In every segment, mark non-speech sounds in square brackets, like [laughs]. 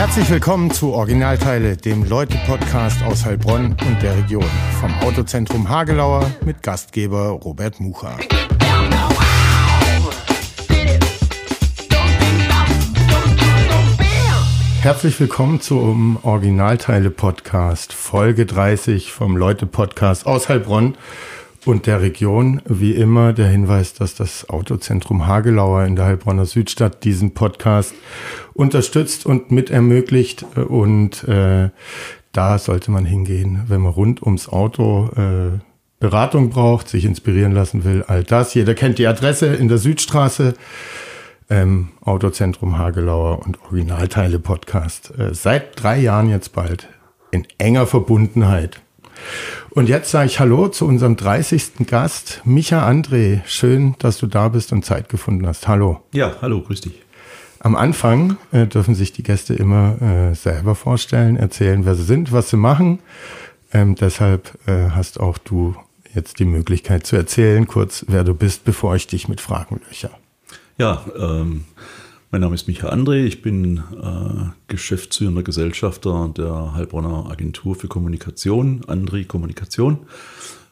Herzlich willkommen zu Originalteile, dem Leute-Podcast aus Heilbronn und der Region. Vom Autozentrum Hagelauer mit Gastgeber Robert Mucha. Herzlich willkommen zum Originalteile-Podcast, Folge 30 vom Leute-Podcast aus Heilbronn und der Region. Wie immer der Hinweis, dass das Autozentrum Hagelauer in der Heilbronner Südstadt diesen Podcast unterstützt und mit ermöglicht. Und äh, da sollte man hingehen, wenn man rund ums Auto äh, Beratung braucht, sich inspirieren lassen will, all das. Jeder kennt die Adresse in der Südstraße ähm, Autozentrum Hagelauer und Originalteile Podcast. Äh, seit drei Jahren jetzt bald in enger Verbundenheit. Und jetzt sage ich Hallo zu unserem 30. Gast, Micha André. Schön, dass du da bist und Zeit gefunden hast. Hallo. Ja, hallo, grüß dich. Am Anfang äh, dürfen sich die Gäste immer äh, selber vorstellen, erzählen, wer sie sind, was sie machen. Ähm, deshalb äh, hast auch du jetzt die Möglichkeit zu erzählen, kurz, wer du bist, bevor ich dich mit Fragen löcher. Ja, ähm, mein Name ist Micha André, ich bin äh, geschäftsführender Gesellschafter der Heilbronner Agentur für Kommunikation, Andri Kommunikation,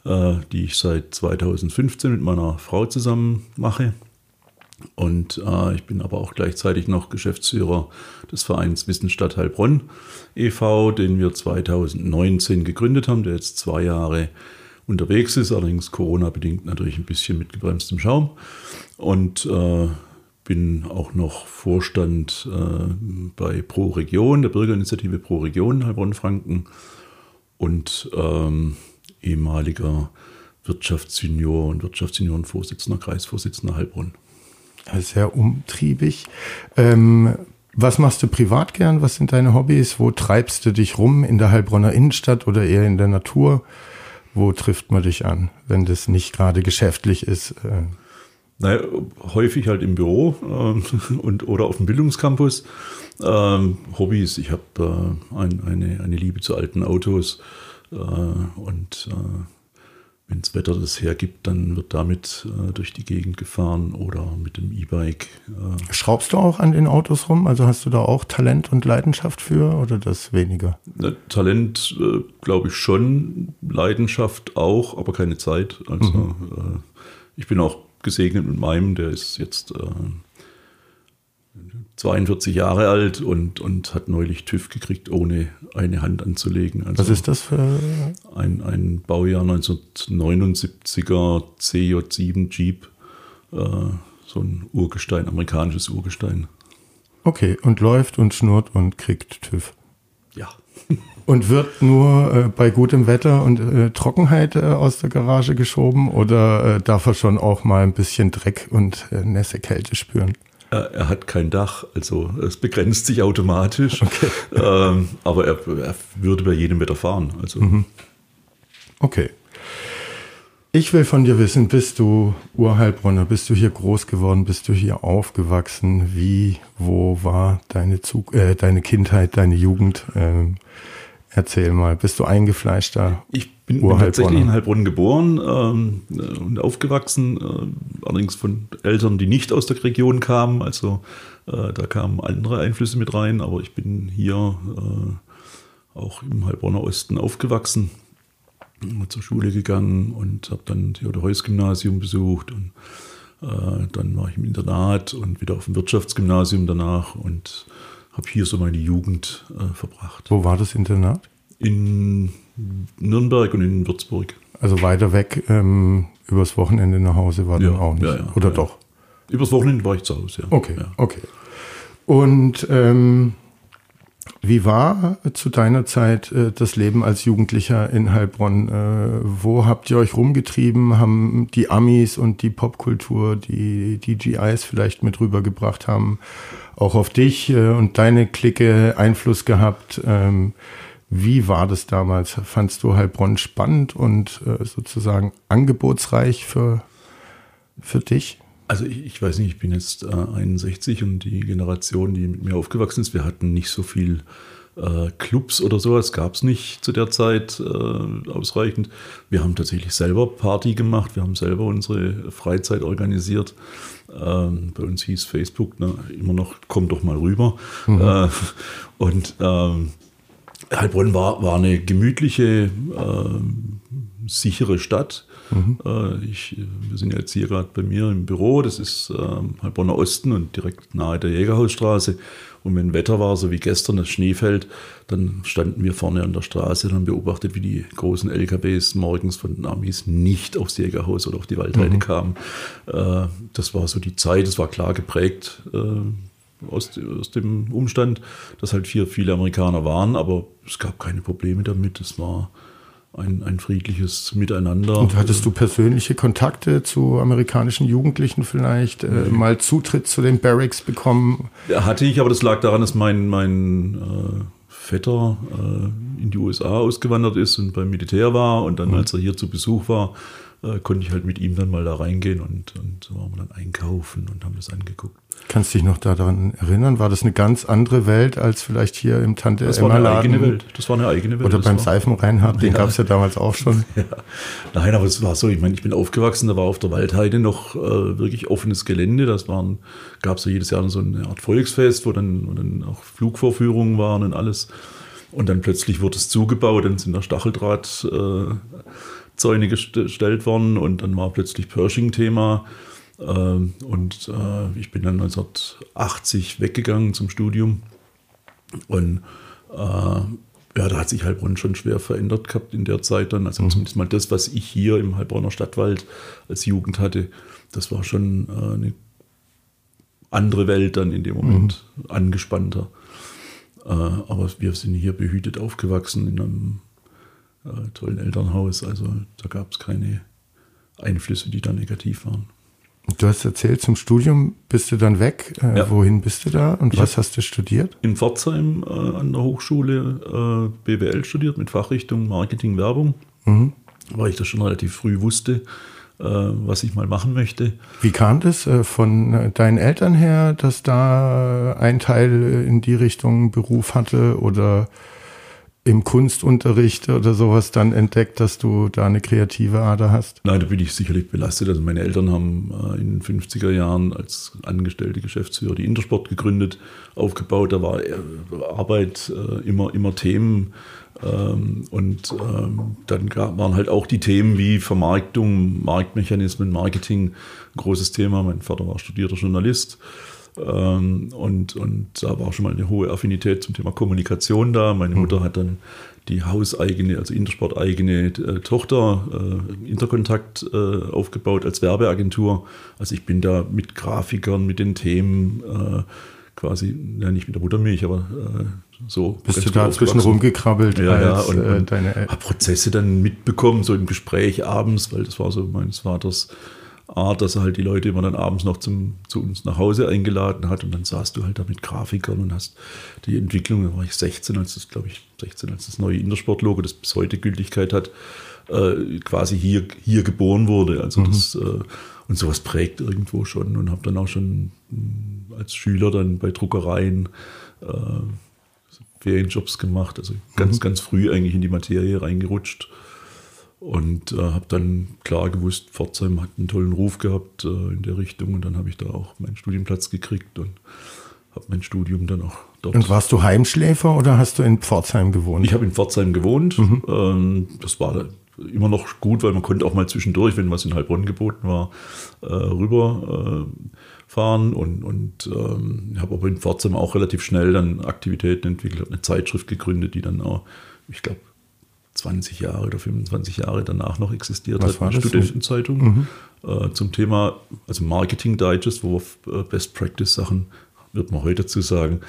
äh, die ich seit 2015 mit meiner Frau zusammen mache. Und äh, ich bin aber auch gleichzeitig noch Geschäftsführer des Vereins Wissensstadt Heilbronn e.V., den wir 2019 gegründet haben, der jetzt zwei Jahre unterwegs ist, allerdings Corona-bedingt natürlich ein bisschen mit gebremstem Schaum. Und äh, bin auch noch Vorstand äh, bei Pro Region, der Bürgerinitiative Pro Region Heilbronn-Franken und ähm, ehemaliger Wirtschaftsjunior und Wirtschaftsjuniorenvorsitzender, Kreisvorsitzender Heilbronn. Sehr umtriebig. Ähm, was machst du privat gern? Was sind deine Hobbys? Wo treibst du dich rum? In der Heilbronner Innenstadt oder eher in der Natur? Wo trifft man dich an, wenn das nicht gerade geschäftlich ist? Äh, naja, häufig halt im Büro äh, [laughs] und, oder auf dem Bildungscampus. Ähm, Hobbys, ich habe äh, ein, eine, eine Liebe zu alten Autos äh, und äh, wenn das Wetter das hergibt, dann wird damit äh, durch die Gegend gefahren oder mit dem E-Bike. Äh. Schraubst du auch an den Autos rum? Also hast du da auch Talent und Leidenschaft für oder das weniger? Ne, Talent glaube ich schon, Leidenschaft auch, aber keine Zeit. Also mhm. ich bin auch gesegnet mit meinem, der ist jetzt äh, 42 Jahre alt und, und hat neulich TÜV gekriegt, ohne eine Hand anzulegen. Also Was ist das für? Ein, ein Baujahr 1979er CJ7 Jeep, äh, so ein Urgestein, amerikanisches Urgestein. Okay, und läuft und schnurrt und kriegt TÜV. Ja. Und wird nur äh, bei gutem Wetter und äh, Trockenheit äh, aus der Garage geschoben oder äh, darf er schon auch mal ein bisschen Dreck und äh, nässe Kälte spüren? Er hat kein Dach, also es begrenzt sich automatisch. Okay. [laughs] Ähm, aber er, er, würde bei jedem Wetter fahren. Also. Mhm. Okay. Ich will von dir wissen, bist du Urheilbronner, bist du hier groß geworden, bist du hier aufgewachsen? Wie, wo war deine, Zug äh, deine Kindheit, deine Jugend? Ähm, Erzähl mal, bist du eingefleischter? Ich bin, bin tatsächlich in Heilbronn geboren ähm, und aufgewachsen, äh, allerdings von Eltern, die nicht aus der Region kamen. Also äh, da kamen andere Einflüsse mit rein, aber ich bin hier äh, auch im Heilbronner Osten aufgewachsen, zur Schule gegangen und habe dann Theodor-Heuss-Gymnasium besucht und äh, dann war ich im Internat und wieder auf dem Wirtschaftsgymnasium danach und habe hier so meine Jugend äh, verbracht. Wo war das Internat? In Nürnberg und in Würzburg. Also weiter weg, ähm, übers Wochenende nach Hause war ja, dann auch nicht. Ja, ja, Oder doch? Übers Wochenende war ich zu Hause, ja. Okay, okay. Und ähm, wie war zu deiner Zeit äh, das Leben als Jugendlicher in Heilbronn? Äh, wo habt ihr euch rumgetrieben? Haben die Amis und die Popkultur, die die GIs vielleicht mit rübergebracht haben, auch auf dich äh, und deine Clique Einfluss gehabt? Ähm, wie war das damals? Fandst du Heilbronn spannend und äh, sozusagen angebotsreich für, für dich? Also ich, ich, weiß nicht, ich bin jetzt äh, 61 und die Generation, die mit mir aufgewachsen ist, wir hatten nicht so viel äh, Clubs oder sowas gab es nicht zu der Zeit äh, ausreichend. Wir haben tatsächlich selber Party gemacht, wir haben selber unsere Freizeit organisiert. Ähm, bei uns hieß Facebook ne, immer noch, komm doch mal rüber. Mhm. Äh, und ähm, Heilbronn war, war eine gemütliche, äh, sichere Stadt. Mhm. Äh, ich, wir sind jetzt hier gerade bei mir im Büro, das ist äh, Heilbronner Osten und direkt nahe der Jägerhausstraße. Und wenn Wetter war, so wie gestern, das Schnee fällt, dann standen wir vorne an der Straße und haben beobachtet, wie die großen LKWs morgens von den Amis nicht aufs Jägerhaus oder auf die Waldheide mhm. kamen. Äh, das war so die Zeit, das war klar geprägt äh, aus, aus dem Umstand, dass halt hier viele Amerikaner waren, aber es gab keine Probleme damit. Es war ein, ein friedliches Miteinander. Und hattest du persönliche Kontakte zu amerikanischen Jugendlichen vielleicht? Äh, mhm. Mal Zutritt zu den Barracks bekommen? Hatte ich, aber das lag daran, dass mein, mein äh, Vetter äh, in die USA ausgewandert ist und beim Militär war. Und dann, mhm. als er hier zu Besuch war, äh, konnte ich halt mit ihm dann mal da reingehen und, und so waren wir dann einkaufen und haben das angeguckt. Kannst du dich noch daran erinnern? War das eine ganz andere Welt als vielleicht hier im Tante das war eine eigene Welt. Das war eine eigene Welt. Oder das beim Seifenreinhard, den ja. gab es ja damals auch schon. [laughs] Ja. Nein, aber es war so, ich meine, ich bin aufgewachsen, da war auf der Waldheide noch äh, wirklich offenes Gelände. Das waren, gab es ja jedes Jahr so eine Art Volksfest, wo dann, wo dann auch Flugvorführungen waren und alles. Und dann plötzlich wurde es zugebaut, dann sind da Stacheldrahtzäune äh, gestellt worden und dann war plötzlich Pershing-Thema. Ähm, und äh, ich bin dann 1980 weggegangen zum Studium. Und äh, ja, da hat sich Heilbronn schon schwer verändert gehabt in der Zeit dann. Also mhm. zumindest mal das, was ich hier im Heilbronner Stadtwald als Jugend hatte, das war schon eine andere Welt dann in dem Moment, mhm. angespannter. Äh, aber wir sind hier behütet aufgewachsen in einem äh, tollen Elternhaus. Also da gab es keine Einflüsse, die da negativ waren. Du hast erzählt, zum Studium bist du dann weg. Äh, ja. Wohin bist du da und ich was hast du studiert? In Pforzheim äh, an der Hochschule äh, BWL studiert mit Fachrichtung Marketing, Werbung, mhm. weil ich das schon relativ früh wusste, was ich mal machen möchte. Wie kam das äh, von äh, deinen Eltern her, dass da ein Teil in die Richtung Beruf hatte oder im Kunstunterricht oder sowas dann entdeckt, dass du da eine kreative Ader hast? Nein, da bin ich sicherlich belastet. Also meine Eltern haben äh, in den 50er Jahren als angestellte Geschäftsführer die Intersport gegründet, aufgebaut. Da war äh, Arbeit äh, immer, immer Themen. Ähm, und ähm, dann waren halt auch die Themen wie Vermarktung, Marktmechanismen, Marketing ein großes Thema. Mein Vater war studierter Journalist. Ähm, und, und da war schon mal eine hohe Affinität zum Thema Kommunikation da. Meine mhm. Mutter hat dann die hauseigene, also Intersport-eigene äh, Tochter äh, Interkontakt äh, aufgebaut als Werbeagentur. Also ich bin da mit Grafikern, mit den Themen äh, quasi, ja nicht mit der Muttermilch, aber äh, so. Bist du da zwischen rumgekrabbelt? Ja, ja, und, äh, und deine habe Prozesse dann mitbekommen, so im Gespräch abends, weil das war so meines Vaters Art, dass er halt die Leute immer dann abends noch zum, zu uns nach Hause eingeladen hat und dann saßt du halt da mit Grafikern und hast die Entwicklung, da war ich 16, als das, glaube ich, 16, als das neue Intersport-Logo, das bis heute Gültigkeit hat, äh, quasi hier, hier geboren wurde. Also mhm. das, äh, und sowas prägt irgendwo schon und habe dann auch schon als Schüler dann bei Druckereien äh, Ferienjobs gemacht, also ganz, mhm. ganz früh eigentlich in die Materie reingerutscht und äh, habe dann klar gewusst, Pforzheim hat einen tollen Ruf gehabt äh, in der Richtung. Und dann habe ich da auch meinen Studienplatz gekriegt und habe mein Studium dann auch dort. Und warst du Heimschläfer oder hast du in Pforzheim gewohnt? Ich habe in Pforzheim gewohnt. Mhm. Ähm, das war immer noch gut, weil man konnte auch mal zwischendurch, wenn was in Heilbronn geboten war, äh, rüberfahren. und und ähm, habe aber in Pforzheim auch relativ schnell dann Aktivitäten entwickelt, habe eine Zeitschrift gegründet, die dann auch, ich glaube, 20 Jahre oder 25 Jahre danach noch existiert Was hat, eine Studentenzeitung mhm. äh, zum Thema, also Marketing Digest, wo wir äh, Best Practice Sachen, wird man heute dazu sagen,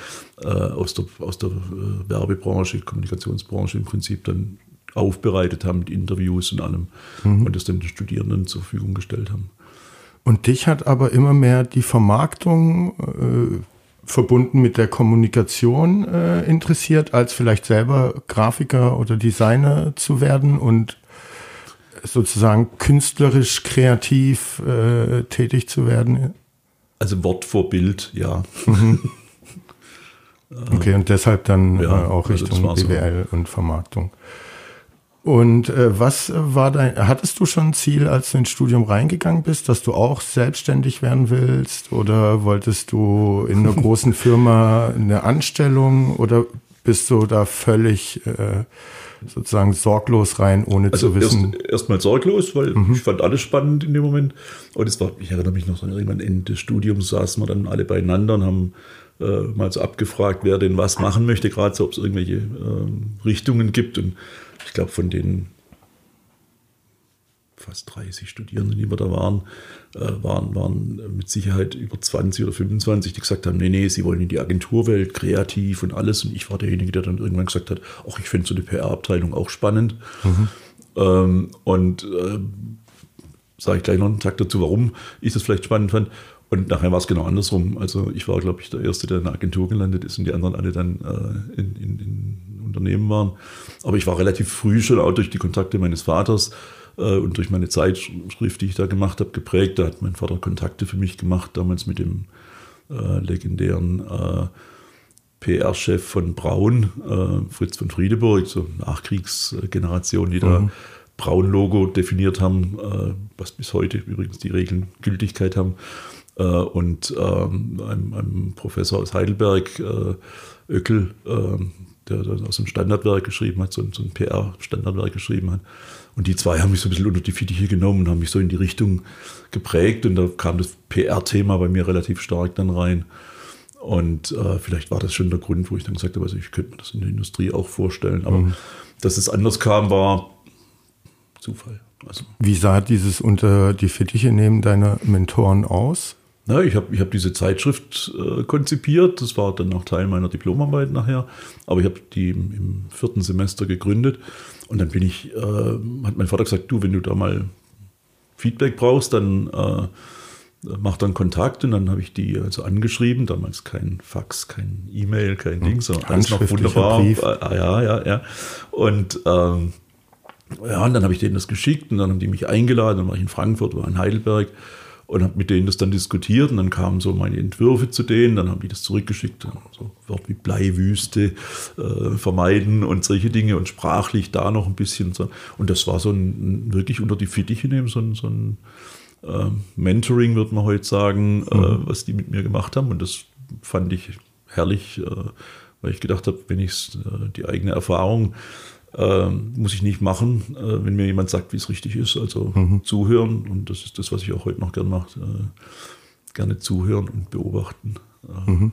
äh, aus der, aus der äh, Werbebranche, Kommunikationsbranche im Prinzip dann aufbereitet haben mit Interviews und allem mhm. und das dann den Studierenden zur Verfügung gestellt haben. Und dich hat aber immer mehr die Vermarktung äh, verbunden mit der Kommunikation äh, interessiert, als vielleicht selber Grafiker oder Designer zu werden und sozusagen künstlerisch kreativ äh, tätig zu werden? Also Wort vor Bild, ja. Mhm. [laughs] Okay, und deshalb dann ja, äh, auch also Richtung also BWL so. und Vermarktung. Und äh, was war dein, hattest du schon ein Ziel, als du ins Studium reingegangen bist, dass du auch selbstständig werden willst? Oder wolltest du in einer [laughs] großen Firma eine Anstellung? Oder bist du da völlig äh, sozusagen sorglos rein, ohne also zu wissen? Erst, erstmal sorglos, weil mhm. ich fand alles spannend in dem Moment. Und es war, ich erinnere mich noch, irgendwann Ende des Studiums saßen wir dann alle beieinander und haben äh, mal so abgefragt, wer denn was machen möchte, gerade so, ob es irgendwelche äh, Richtungen gibt. Und ich glaube, von den fast 30 Studierenden, die wir da waren, äh, waren, waren mit Sicherheit über 20 oder 25, die gesagt haben, nee, nee, sie wollen in die Agenturwelt, kreativ und alles. Und ich war derjenige, der dann irgendwann gesagt hat, ach, ich finde so eine PR-Abteilung auch spannend. Mhm. Ähm, und äh, sage ich gleich noch einen Tag dazu, warum ich das vielleicht spannend fand. Und nachher war es genau andersrum. Also ich war, glaube ich, der Erste, der in der Agentur gelandet ist und die anderen alle dann äh, in, in, in, Unternehmen waren. Aber ich war relativ früh schon auch durch die Kontakte meines Vaters äh, und durch meine Zeitschrift, die ich da gemacht habe, geprägt. Da hat mein Vater Kontakte für mich gemacht, damals mit dem äh, legendären äh, PR-Chef von Braun, äh, Fritz von Friedeburg, so Nachkriegsgeneration, die mhm. da Braun-Logo definiert haben, äh, was bis heute übrigens die Regeln Gültigkeit haben. Äh, und ähm, einem, einem, Professor aus Heidelberg, äh, Öckel, ähm, der aus dem Standardwerk geschrieben hat, so, so ein PR-Standardwerk geschrieben hat. Und die zwei haben mich so ein bisschen unter die Fittiche genommen und haben mich so in die Richtung geprägt. Und da kam das PR-Thema bei mir relativ stark dann rein. Und äh, vielleicht war das schon der Grund, wo ich dann gesagt habe, also ich könnte mir das in der Industrie auch vorstellen. Aber mhm. dass es anders kam, war Zufall. Also. Wie sah dieses unter die Fittiche nehmen deiner Mentoren aus? Na, ich habe ich hab diese Zeitschrift äh, konzipiert, das war dann auch Teil meiner Diplomarbeit nachher, aber ich habe die im, im, vierten Semester gegründet und dann bin ich, äh, hat mein Vater gesagt, du, wenn du da mal Feedback brauchst, dann äh, mach dann Kontakt und dann habe ich die also angeschrieben, damals kein Fax, kein E-Mail, kein hm. Ding, sondern alles noch wunderbar. Brief. Ah, ja, ja, ja. Und ähm, ja, und dann habe ich denen das geschickt und dann haben die mich eingeladen, dann war ich in Frankfurt, war in Heidelberg und habe mit denen das dann diskutiert und dann kamen so meine Entwürfe zu denen, dann haben die das zurückgeschickt, so Wort wie Bleiwüste äh, vermeiden und solche Dinge und sprachlich da noch ein bisschen so. Und das war so ein, wirklich unter die Fittiche nehmen, so ein, so ein äh, Mentoring, würde man heute sagen, äh, mhm. äh, was die mit mir gemacht haben und das fand ich herrlich, äh, weil ich gedacht habe, wenn ich äh, die eigene Erfahrung ähm, muss ich nicht machen, äh, wenn mir jemand sagt, wie es richtig ist. Also mhm. zuhören und das ist das, was ich auch heute noch gerne mache. Äh, gerne zuhören und beobachten. Mhm.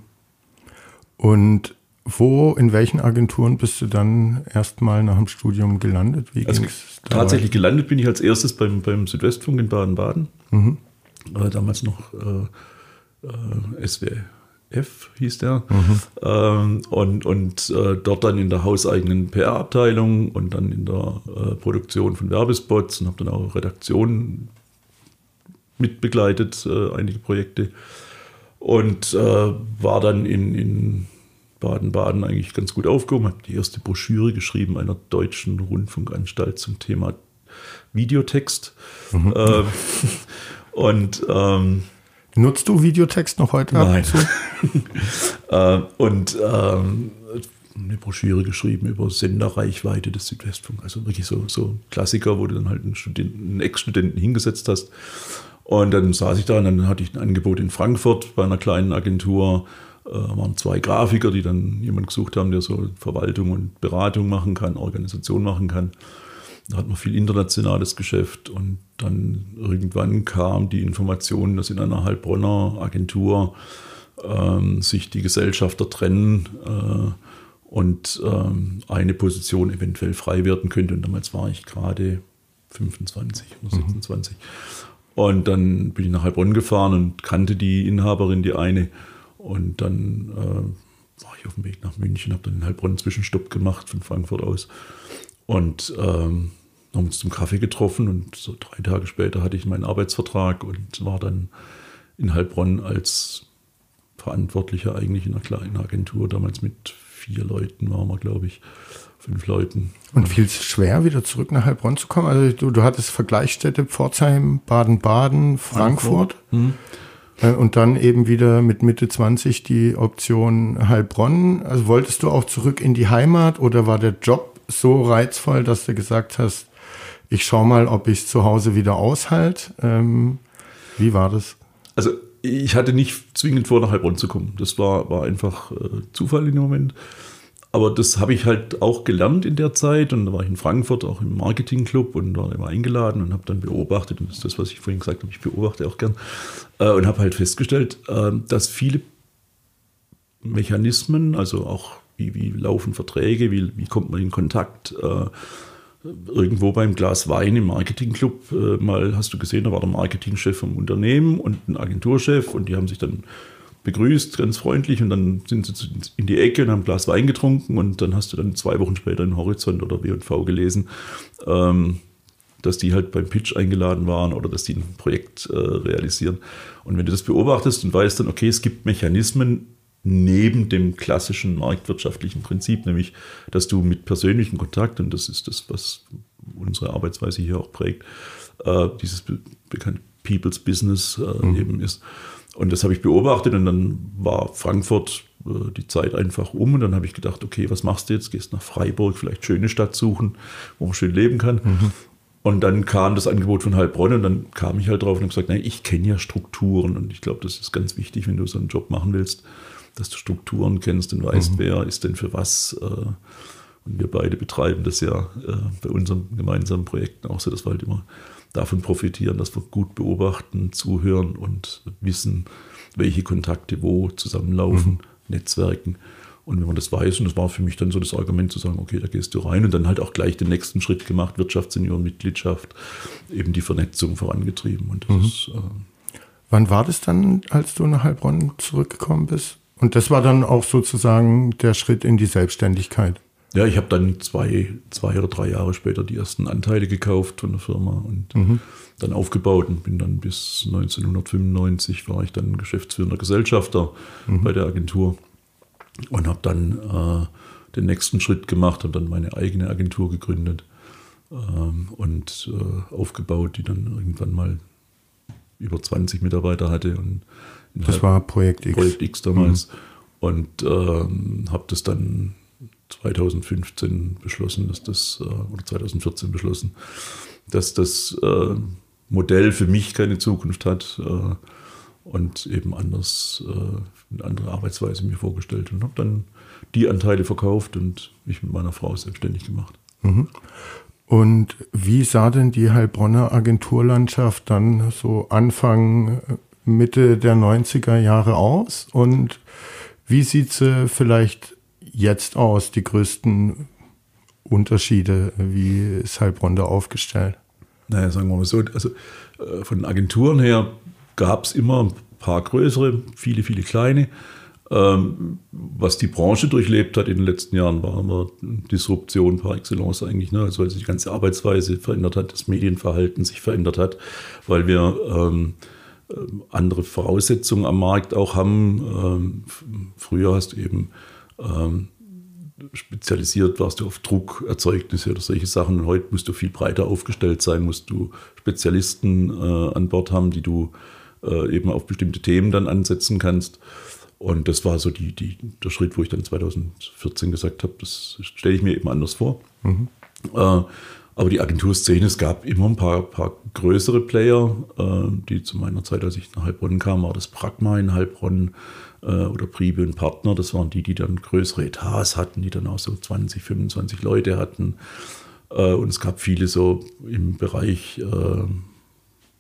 Und wo, in welchen Agenturen bist du dann erstmal nach dem Studium gelandet? Wie also tatsächlich gelandet bin ich als erstes beim, beim Südwestfunk in Baden-Baden. Mhm. Äh, damals noch äh, äh, SW, F hieß der. Mhm. Ähm, und und äh, dort dann in der hauseigenen PR-Abteilung und dann in der äh, Produktion von Werbespots und habe dann auch Redaktion mitbegleitet, äh, einige Projekte. Und äh, war dann in, in Baden-Baden eigentlich ganz gut aufgehoben, habe die erste Broschüre geschrieben einer deutschen Rundfunkanstalt zum Thema Videotext. Mhm. Ähm, [laughs] und ähm, Nutzt du Videotext noch heute? Nein. [laughs] äh, und ähm, eine Broschüre geschrieben über Senderreichweite des Südwestfunk. Also wirklich so, so Klassiker, wo du dann halt einen, einen Ex-Studenten hingesetzt hast. Und dann saß ich da und dann hatte ich ein Angebot in Frankfurt bei einer kleinen Agentur. Äh, waren zwei Grafiker, die dann jemanden gesucht haben, der so Verwaltung und Beratung machen kann, Organisation machen kann. Da hat man viel internationales Geschäft und dann irgendwann kam die Information, dass in einer Heilbronner Agentur ähm, sich die Gesellschafter trennen äh, und ähm, eine Position eventuell frei werden könnte. Und damals war ich gerade 25 oder 26. Mhm. Und dann bin ich nach Heilbronn gefahren und kannte die Inhaberin, die eine. Und dann äh, war ich auf dem Weg nach München, habe dann in Heilbronn einen Zwischenstopp gemacht von Frankfurt aus. Und ähm, haben uns zum Kaffee getroffen und so drei Tage später hatte ich meinen Arbeitsvertrag und war dann in Heilbronn als Verantwortlicher eigentlich in einer kleinen Agentur, damals mit vier Leuten waren wir, glaube ich, fünf Leuten. Und fiel es schwer, wieder zurück nach Heilbronn zu kommen? Also du, du hattest Vergleichsstätte Pforzheim, Baden-Baden, Frankfurt. Frankfurt. Hm. Äh, und dann eben wieder mit Mitte 20 die Option Heilbronn. Also wolltest du auch zurück in die Heimat oder war der Job so reizvoll, dass du gesagt hast, ich schau mal, ob ich es zu Hause wieder aushalte? Ähm, wie war das? Also ich hatte nicht zwingend vor, nach Heilbronn zu kommen. Das war, war einfach äh, Zufall in dem Moment. Aber das habe ich halt auch gelernt in der Zeit und da war ich in Frankfurt auch im Marketingclub und war immer eingeladen und habe dann beobachtet, und das ist das, was ich vorhin gesagt habe, ich beobachte auch gern, äh, und habe halt festgestellt, äh, dass viele Mechanismen, also auch wie, wie laufen Verträge, wie, wie kommt man in Kontakt, äh, irgendwo beim Glas Wein im Marketingclub äh, mal hast du gesehen, da war der Marketingchef vom Unternehmen und ein Agenturchef und die haben sich dann begrüßt, ganz freundlich und dann sind sie in die Ecke und haben ein Glas Wein getrunken und dann hast du dann zwei Wochen später in Horizont oder W&V gelesen, ähm, dass die halt beim Pitch eingeladen waren oder dass die ein Projekt äh, realisieren. Und wenn du das beobachtest und weißt dann, okay, es gibt Mechanismen neben dem klassischen marktwirtschaftlichen Prinzip, nämlich, dass du mit persönlichem Kontakt, und das ist das, was unsere Arbeitsweise hier auch prägt, äh, dieses bekannte People's Business äh, mhm. eben ist, und das habe ich beobachtet und dann war Frankfurt äh, die Zeit einfach um und dann habe ich gedacht, okay, was machst du jetzt? Gehst nach Freiburg, vielleicht schöne Stadt suchen, wo man schön leben kann. Mhm. Und dann kam das Angebot von Heilbronn und dann kam ich halt drauf und habe gesagt, nein, ich kenne ja Strukturen und ich glaube, das ist ganz wichtig, wenn du so einen Job machen willst, dass du Strukturen kennst und weißt, mhm. wer ist denn für was. Äh, und wir beide betreiben das ja äh, bei unseren gemeinsamen Projekten auch so, dass wir halt immer davon profitieren, dass wir gut beobachten, zuhören und wissen, welche Kontakte wo zusammenlaufen, mhm. Netzwerken. Und wenn man das weiß, und das war für mich dann so das Argument zu sagen, okay, da gehst du rein und dann halt auch gleich den nächsten Schritt gemacht, Wirtschaftssenioren-Mitgliedschaft, eben die Vernetzung vorangetrieben. Und mhm. ist, äh Wann war das dann, als du nach Heilbronn zurückgekommen bist? Und das war dann auch sozusagen der Schritt in die Selbstständigkeit. Ja, ich habe dann zwei, zwei oder drei Jahre später die ersten Anteile gekauft von der Firma und mhm. dann aufgebaut und bin dann bis 1995 war ich dann geschäftsführender Gesellschafter mhm. bei der Agentur und habe dann äh, den nächsten Schritt gemacht, habe dann meine eigene Agentur gegründet ähm, und äh, aufgebaut, die dann irgendwann mal über 20 Mitarbeiter hatte. Und das war Projekt X. Projekt X damals. Mhm. Und ähm, habe das dann 2015 beschlossen, dass das, äh, oder 2014 beschlossen, dass das äh, Modell für mich keine Zukunft hat äh, und eben anders, eine andere Arbeitsweise mir vorgestellt und habe dann die Anteile verkauft und mich mit meiner Frau selbstständig gemacht. Mhm. Und wie sah denn die Heilbronner Agenturlandschaft dann so Anfang, Mitte der 90er Jahre aus? Und wie sieht sie vielleicht jetzt aus, die größten Unterschiede? Wie ist Heilbronn da aufgestellt? Naja, sagen wir mal so, also äh, von Agenturen her gab es immer ein paar größere, viele, viele kleine. Ähm, was die Branche durchlebt hat in den letzten Jahren, war immer Disruption par excellence eigentlich. Ne? Also weil sich die ganze Arbeitsweise verändert hat, das Medienverhalten sich verändert hat, weil wir ähm, äh, andere Voraussetzungen am Markt auch haben. Ähm, früher hast du eben ähm, spezialisiert warst du auf Druckerzeugnisse oder solche Sachen. Und heute musst du viel breiter aufgestellt sein, musst du Spezialisten äh, an Bord haben, die du äh, eben auf bestimmte Themen dann ansetzen kannst. Und das war so die, die, der Schritt, wo ich dann 2014 gesagt habe, das stelle ich mir eben anders vor. Mhm. Äh, aber die Agenturszene, es gab immer ein paar, paar größere Player, äh, die zu meiner Zeit, als ich nach Heilbronn kam, war das Pragma in Heilbronn äh, oder Priebe und Partner. Das waren die, die dann größere Etats hatten, die dann auch so 20, 25 Leute hatten. Äh, und es gab viele so im Bereich äh,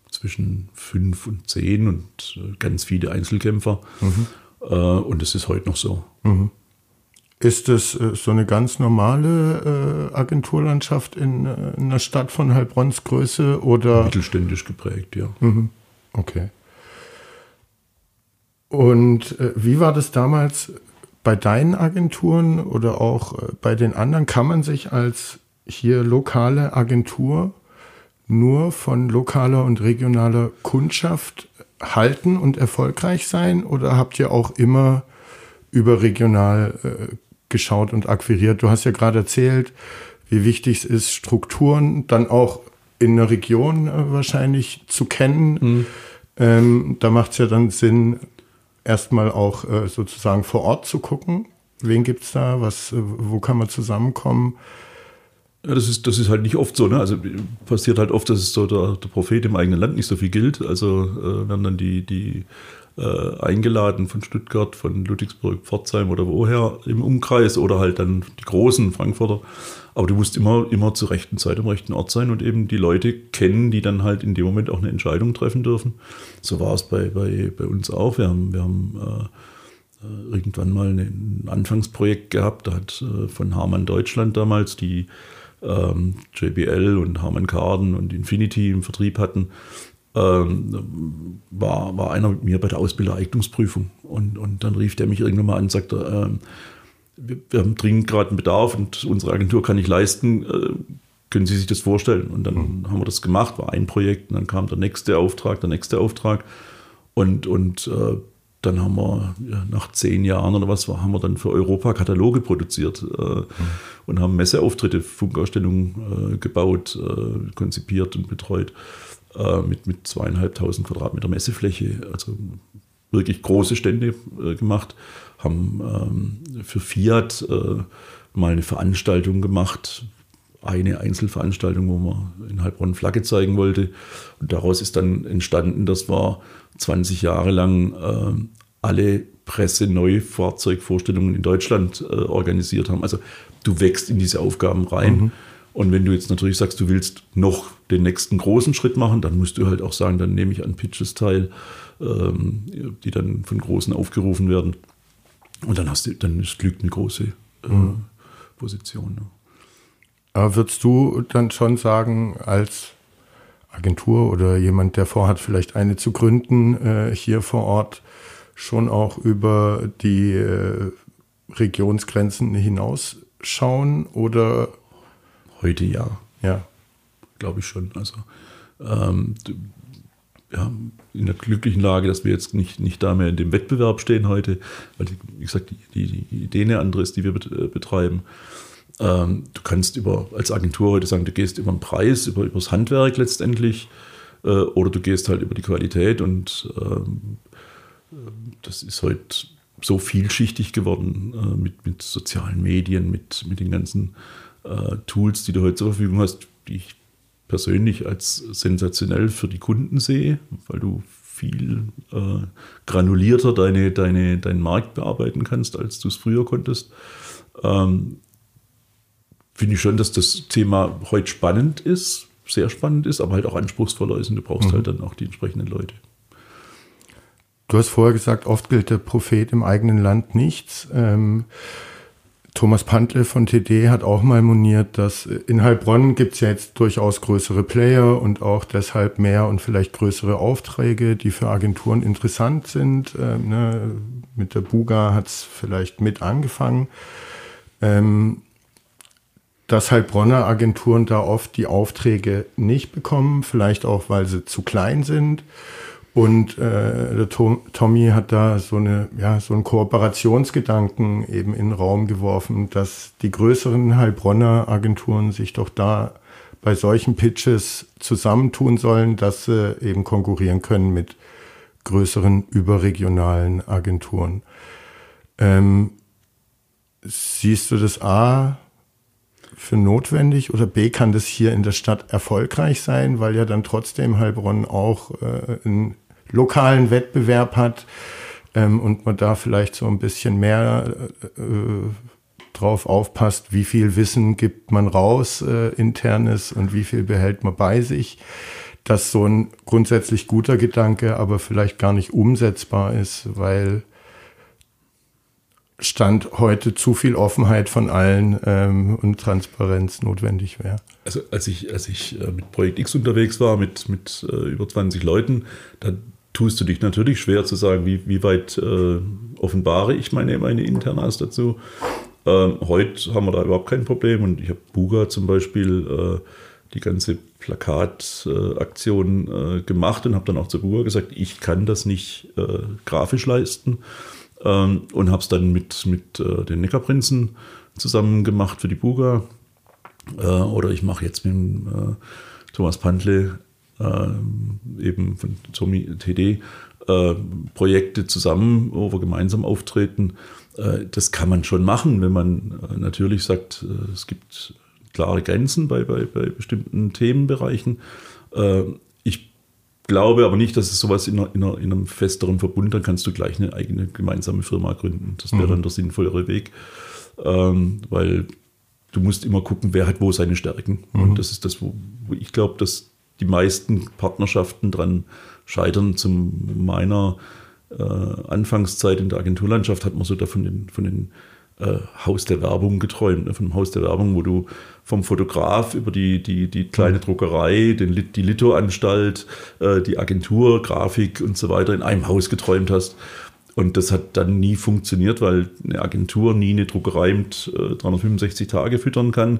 zwischen 5 und 10 und äh, ganz viele Einzelkämpfer. Mhm. Äh, und das ist heute noch so. Mhm. Ist es äh, so eine ganz normale äh, Agenturlandschaft in, äh, in, einer Stadt von Heilbronns Größe oder? Mittelständisch geprägt, ja. Mhm. Okay. Und äh, wie war das damals bei deinen Agenturen oder auch äh, bei den anderen? Kann man sich als hier lokale Agentur nur von lokaler und regionaler Kundschaft halten und erfolgreich sein? Oder habt ihr auch immer überregional äh, geschaut und akquiriert. Du hast ja gerade erzählt, wie wichtig es ist, Strukturen dann auch in einer Region äh, wahrscheinlich zu kennen. Mhm. Ähm, da macht es ja dann Sinn, erstmal auch äh, sozusagen vor Ort zu gucken. Wen gibt es da? Was, äh, wo kann man zusammenkommen? Ja, das ist, das ist halt nicht oft so. Ne? Also passiert halt oft, dass es so der, der Prophet im eigenen Land nicht so viel gilt. Also äh, werden dann die, die äh, eingeladen von Stuttgart, von Ludwigsburg, Pforzheim oder woher im Umkreis oder halt dann die großen Frankfurter. Aber du musst immer, immer zur rechten Zeit am rechten Ort sein und eben die Leute kennen, die dann halt in dem Moment auch eine Entscheidung treffen dürfen. So war es bei, bei, bei uns auch. Wir haben, wir haben äh, äh irgendwann mal ein Anfangsprojekt gehabt, da hat äh, von Harman Deutschland damals die ähm, JBL und Harman Kardon und Infinity im Vertrieb hatten, ähm, war, war einer mit mir bei der Ausbildereignungsprüfung. Und, und dann rief der mich irgendwann mal an und sagte, ähm, wir, wir, haben dringend gerade einen Bedarf und unsere Agentur kann nicht leisten. Äh, können Sie sich das vorstellen? Und dann mhm. haben wir das gemacht, war ein Projekt, und dann kam der nächste Auftrag, der nächste Auftrag. Und, und äh, dann haben wir ja, nach zehn Jahren oder was haben wir dann für Europa Kataloge produziert äh, mhm. und haben Messeauftritte, Funkausstellungen äh, gebaut, äh, konzipiert und betreut äh, mit, mit zweieinhalbtausend Quadratmeter Messefläche, also wirklich große Stände äh, gemacht, haben ähm, für Fiat äh, mal eine Veranstaltung gemacht, eine Einzelveranstaltung, wo man in Heilbronn Flagge zeigen wollte. Und daraus ist dann entstanden, dass wir 20 Jahre lang äh, alle Presse-Neufahrzeugvorstellungen in Deutschland äh, organisiert haben. Also du wächst in diese Aufgaben rein. Mhm. Und wenn du jetzt natürlich sagst, du willst noch den nächsten großen Schritt machen, dann musst du halt auch sagen, dann nehme ich an Pitches teil, ähm, die dann von Großen aufgerufen werden. Und dann hast du, dann ist Glück eine große äh, mhm. Position. Ja. Aber würdest du dann schon sagen, als Agentur oder jemand, der vorhat, vielleicht eine zu gründen, äh, hier vor Ort schon auch über die äh, Regionsgrenzen hinausschauen oder Heute ja. Ja. Glaube ich schon. Also ähm, ja, in der glücklichen Lage, dass wir jetzt nicht, nicht da mehr in dem Wettbewerb stehen heute, weil, wie gesagt, die, die, die Idee eine andere ist, die wir äh, betreiben. Ähm, du kannst über, als Agentur heute sagen, du gehst über den Preis, über, über das Handwerk letztendlich, äh, oder du gehst halt über die Qualität und ähm, das ist heute so vielschichtig geworden äh, mit, mit sozialen Medien, mit, mit den ganzen äh, Tools, die du heute zur Verfügung hast, die ich persönlich als sensationell für die Kunden sehe, weil du viel äh, granulierter deine, deine, deinen Markt bearbeiten kannst, als du es früher konntest. Ähm, Finde ich schon, dass das Thema heute spannend ist, sehr spannend ist, aber halt auch anspruchsvoller ist und du brauchst mhm. halt dann auch die entsprechenden Leute. Du hast vorher gesagt, oft gilt der Prophet im eigenen Land nichts. Ähm, Thomas Pantle von TD hat auch mal moniert, dass in Heilbronn gibt es ja jetzt durchaus größere Player und auch deshalb mehr und vielleicht größere Aufträge, die für Agenturen interessant sind. Ähm, ne? Mit der Buga hat es vielleicht mit angefangen. Ähm, dass Heilbronner Agenturen da oft die Aufträge nicht bekommen, vielleicht auch, weil sie zu klein sind und äh, der Tom, Tommy hat da so eine, ja, so einen Kooperationsgedanken eben in den Raum geworfen, dass die größeren Heilbronner Agenturen sich doch da bei solchen Pitches zusammentun sollen, dass sie eben konkurrieren können mit größeren überregionalen Agenturen. Ähm, siehst du das A für notwendig oder B kann das hier in der Stadt erfolgreich sein, weil ja dann trotzdem Heilbronn auch äh, ein lokalen Wettbewerb hat ähm, und man da vielleicht so ein bisschen mehr äh, drauf aufpasst, wie viel Wissen gibt man raus, äh, internes, und wie viel behält man bei sich. Dass so ein grundsätzlich guter Gedanke aber vielleicht gar nicht umsetzbar ist, weil Stand heute zu viel Offenheit von allen ähm, und Transparenz notwendig wäre. Also als ich, als ich äh, mit Projekt X unterwegs war, mit, mit äh, über 20 Leuten, da tust du dich natürlich schwer zu sagen, wie, wie weit äh, offenbare ich meine, meine Internas dazu. Ähm, heute haben wir da überhaupt kein Problem und ich habe Buga zum Beispiel äh, die ganze Plakataktion äh, gemacht und habe dann auch zu Buga gesagt, ich kann das nicht äh, grafisch leisten ähm, und habe es dann mit, mit äh, den Neckarprinzen zusammen gemacht für die Buga. Äh, oder ich mache jetzt mit Thomas Pantle eben von Zomi TD äh, Projekte zusammen, wo wir gemeinsam auftreten. Äh, das kann man schon machen, wenn man äh, natürlich sagt, äh, es gibt klare Grenzen bei, bei, bei bestimmten Themenbereichen. ich glaube aber nicht, dass es sowas in, einer, in, einer, in, einem festeren Verbund, dann kannst du gleich eine eigene gemeinsame Firma gründen. Das wäre mhm. dann der sinnvollere Weg, ähm, weil du musst immer gucken, wer hat wo seine Stärken. Mhm. Und das ist das, wo, wo ich glaube, dass die meisten Partnerschaften dran scheitern. Zu meiner äh, Anfangszeit in der Agenturlandschaft hat man so davon den, von den äh, Haus der Werbung geträumt, ne? von dem Haus der Werbung, wo du vom Fotograf über die, die, die kleine Druckerei, den, die Lito-Anstalt, äh, die Agentur, Grafik und so weiter in einem Haus geträumt hast. Und das hat dann nie funktioniert, weil eine Agentur nie eine Druckerei mit äh, 365 Tage füttern kann,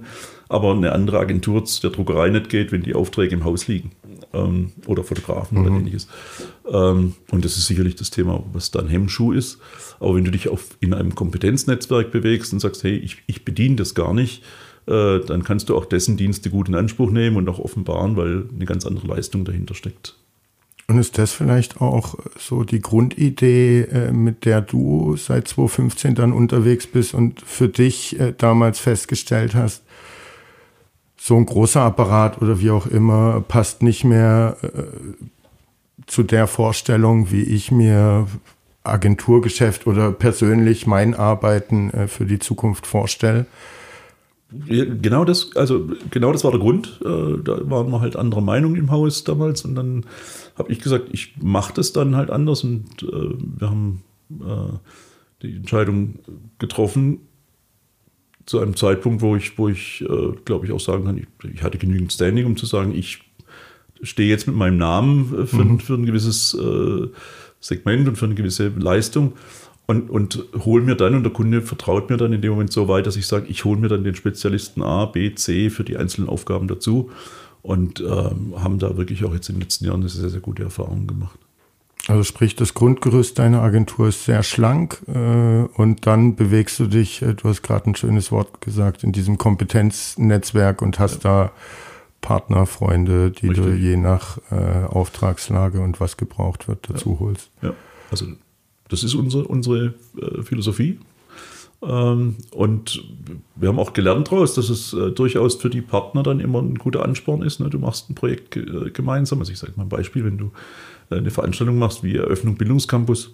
aber eine andere Agentur der Druckerei nicht geht, wenn die Aufträge im Haus liegen ähm, oder Fotografen mhm. oder ähnliches. Ähm, und das ist sicherlich das Thema, was dann Hemmschuh ist. Aber wenn du dich auf, in einem Kompetenznetzwerk bewegst und sagst, hey, ich, ich bediene das gar nicht, äh, dann kannst du auch dessen Dienste gut in Anspruch nehmen und auch offenbaren, weil eine ganz andere Leistung dahinter steckt. Und ist das vielleicht auch so die Grundidee, äh, mit der du seit 2015 dann unterwegs bist und für dich äh, damals festgestellt hast, so ein großer Apparat oder wie auch immer passt nicht mehr äh, zu der Vorstellung, wie ich mir Agenturgeschäft oder persönlich mein Arbeiten für die Zukunft vorstelle? Genau das, also genau das war der Grund. Da waren wir halt anderer Meinung im Haus damals und dann habe ich gesagt, ich mache das dann halt anders und äh, wir haben äh, die Entscheidung getroffen zu einem Zeitpunkt, wo ich, wo ich äh, glaube ich, auch sagen kann, ich, ich, hatte genügend Standing, um zu sagen, ich stehe jetzt mit meinem Namen äh, für, mhm. für ein gewisses äh, Segment und für eine gewisse Leistung und, und hole mir dann, und der Kunde vertraut mir dann in dem Moment so weit, dass ich sage, ich hole mir dann den Spezialisten A, B, C für die einzelnen Aufgaben dazu und ähm, haben da wirklich auch jetzt in den letzten Jahren eine sehr, sehr gute Erfahrung gemacht. Also sprich, das Grundgerüst deiner Agentur ist sehr schlank äh, und dann bewegst du dich, äh, du hast gerade ein schönes Wort gesagt, in diesem Kompetenznetzwerk und hast ja. da Partner, Freunde, die Richtig. du je nach äh, Auftragslage und was gebraucht wird dazu ja. holst. Ja, also das ist unsere, unsere äh, Philosophie. Ähm, und wir haben auch gelernt daraus, dass es äh, durchaus für die Partner dann immer ein guter Ansporn ist. Ne? Du machst ein Projekt äh, gemeinsam. Also ich sage mal ein Beispiel, wenn du äh, eine Veranstaltung machst wie Eröffnung Bildungscampus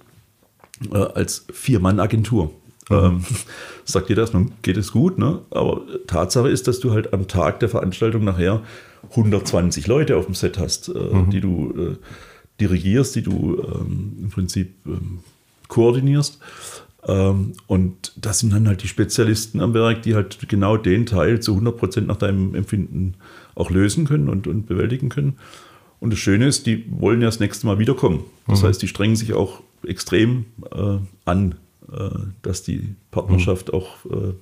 als Vier-Mann-Agentur. Ähm, [laughs] sagt jeder erstmal, geht es gut, ne? aber Tatsache ist, dass du halt am Tag der Veranstaltung nachher 120 Leute auf dem Set hast, mhm. die du dirigierst, die du ähm, im Prinzip koordinierst. Ähm, und das sind dann halt die Spezialisten am Werk, die halt genau den Teil zu 100 Prozent nach deinem Empfinden auch lösen können und, und bewältigen können. Und das Schöne ist, die wollen ja das nächste Mal wiederkommen. Das mhm. heißt, die strengen sich auch extrem äh, an, äh, dass die Partnerschaft mhm. auch äh,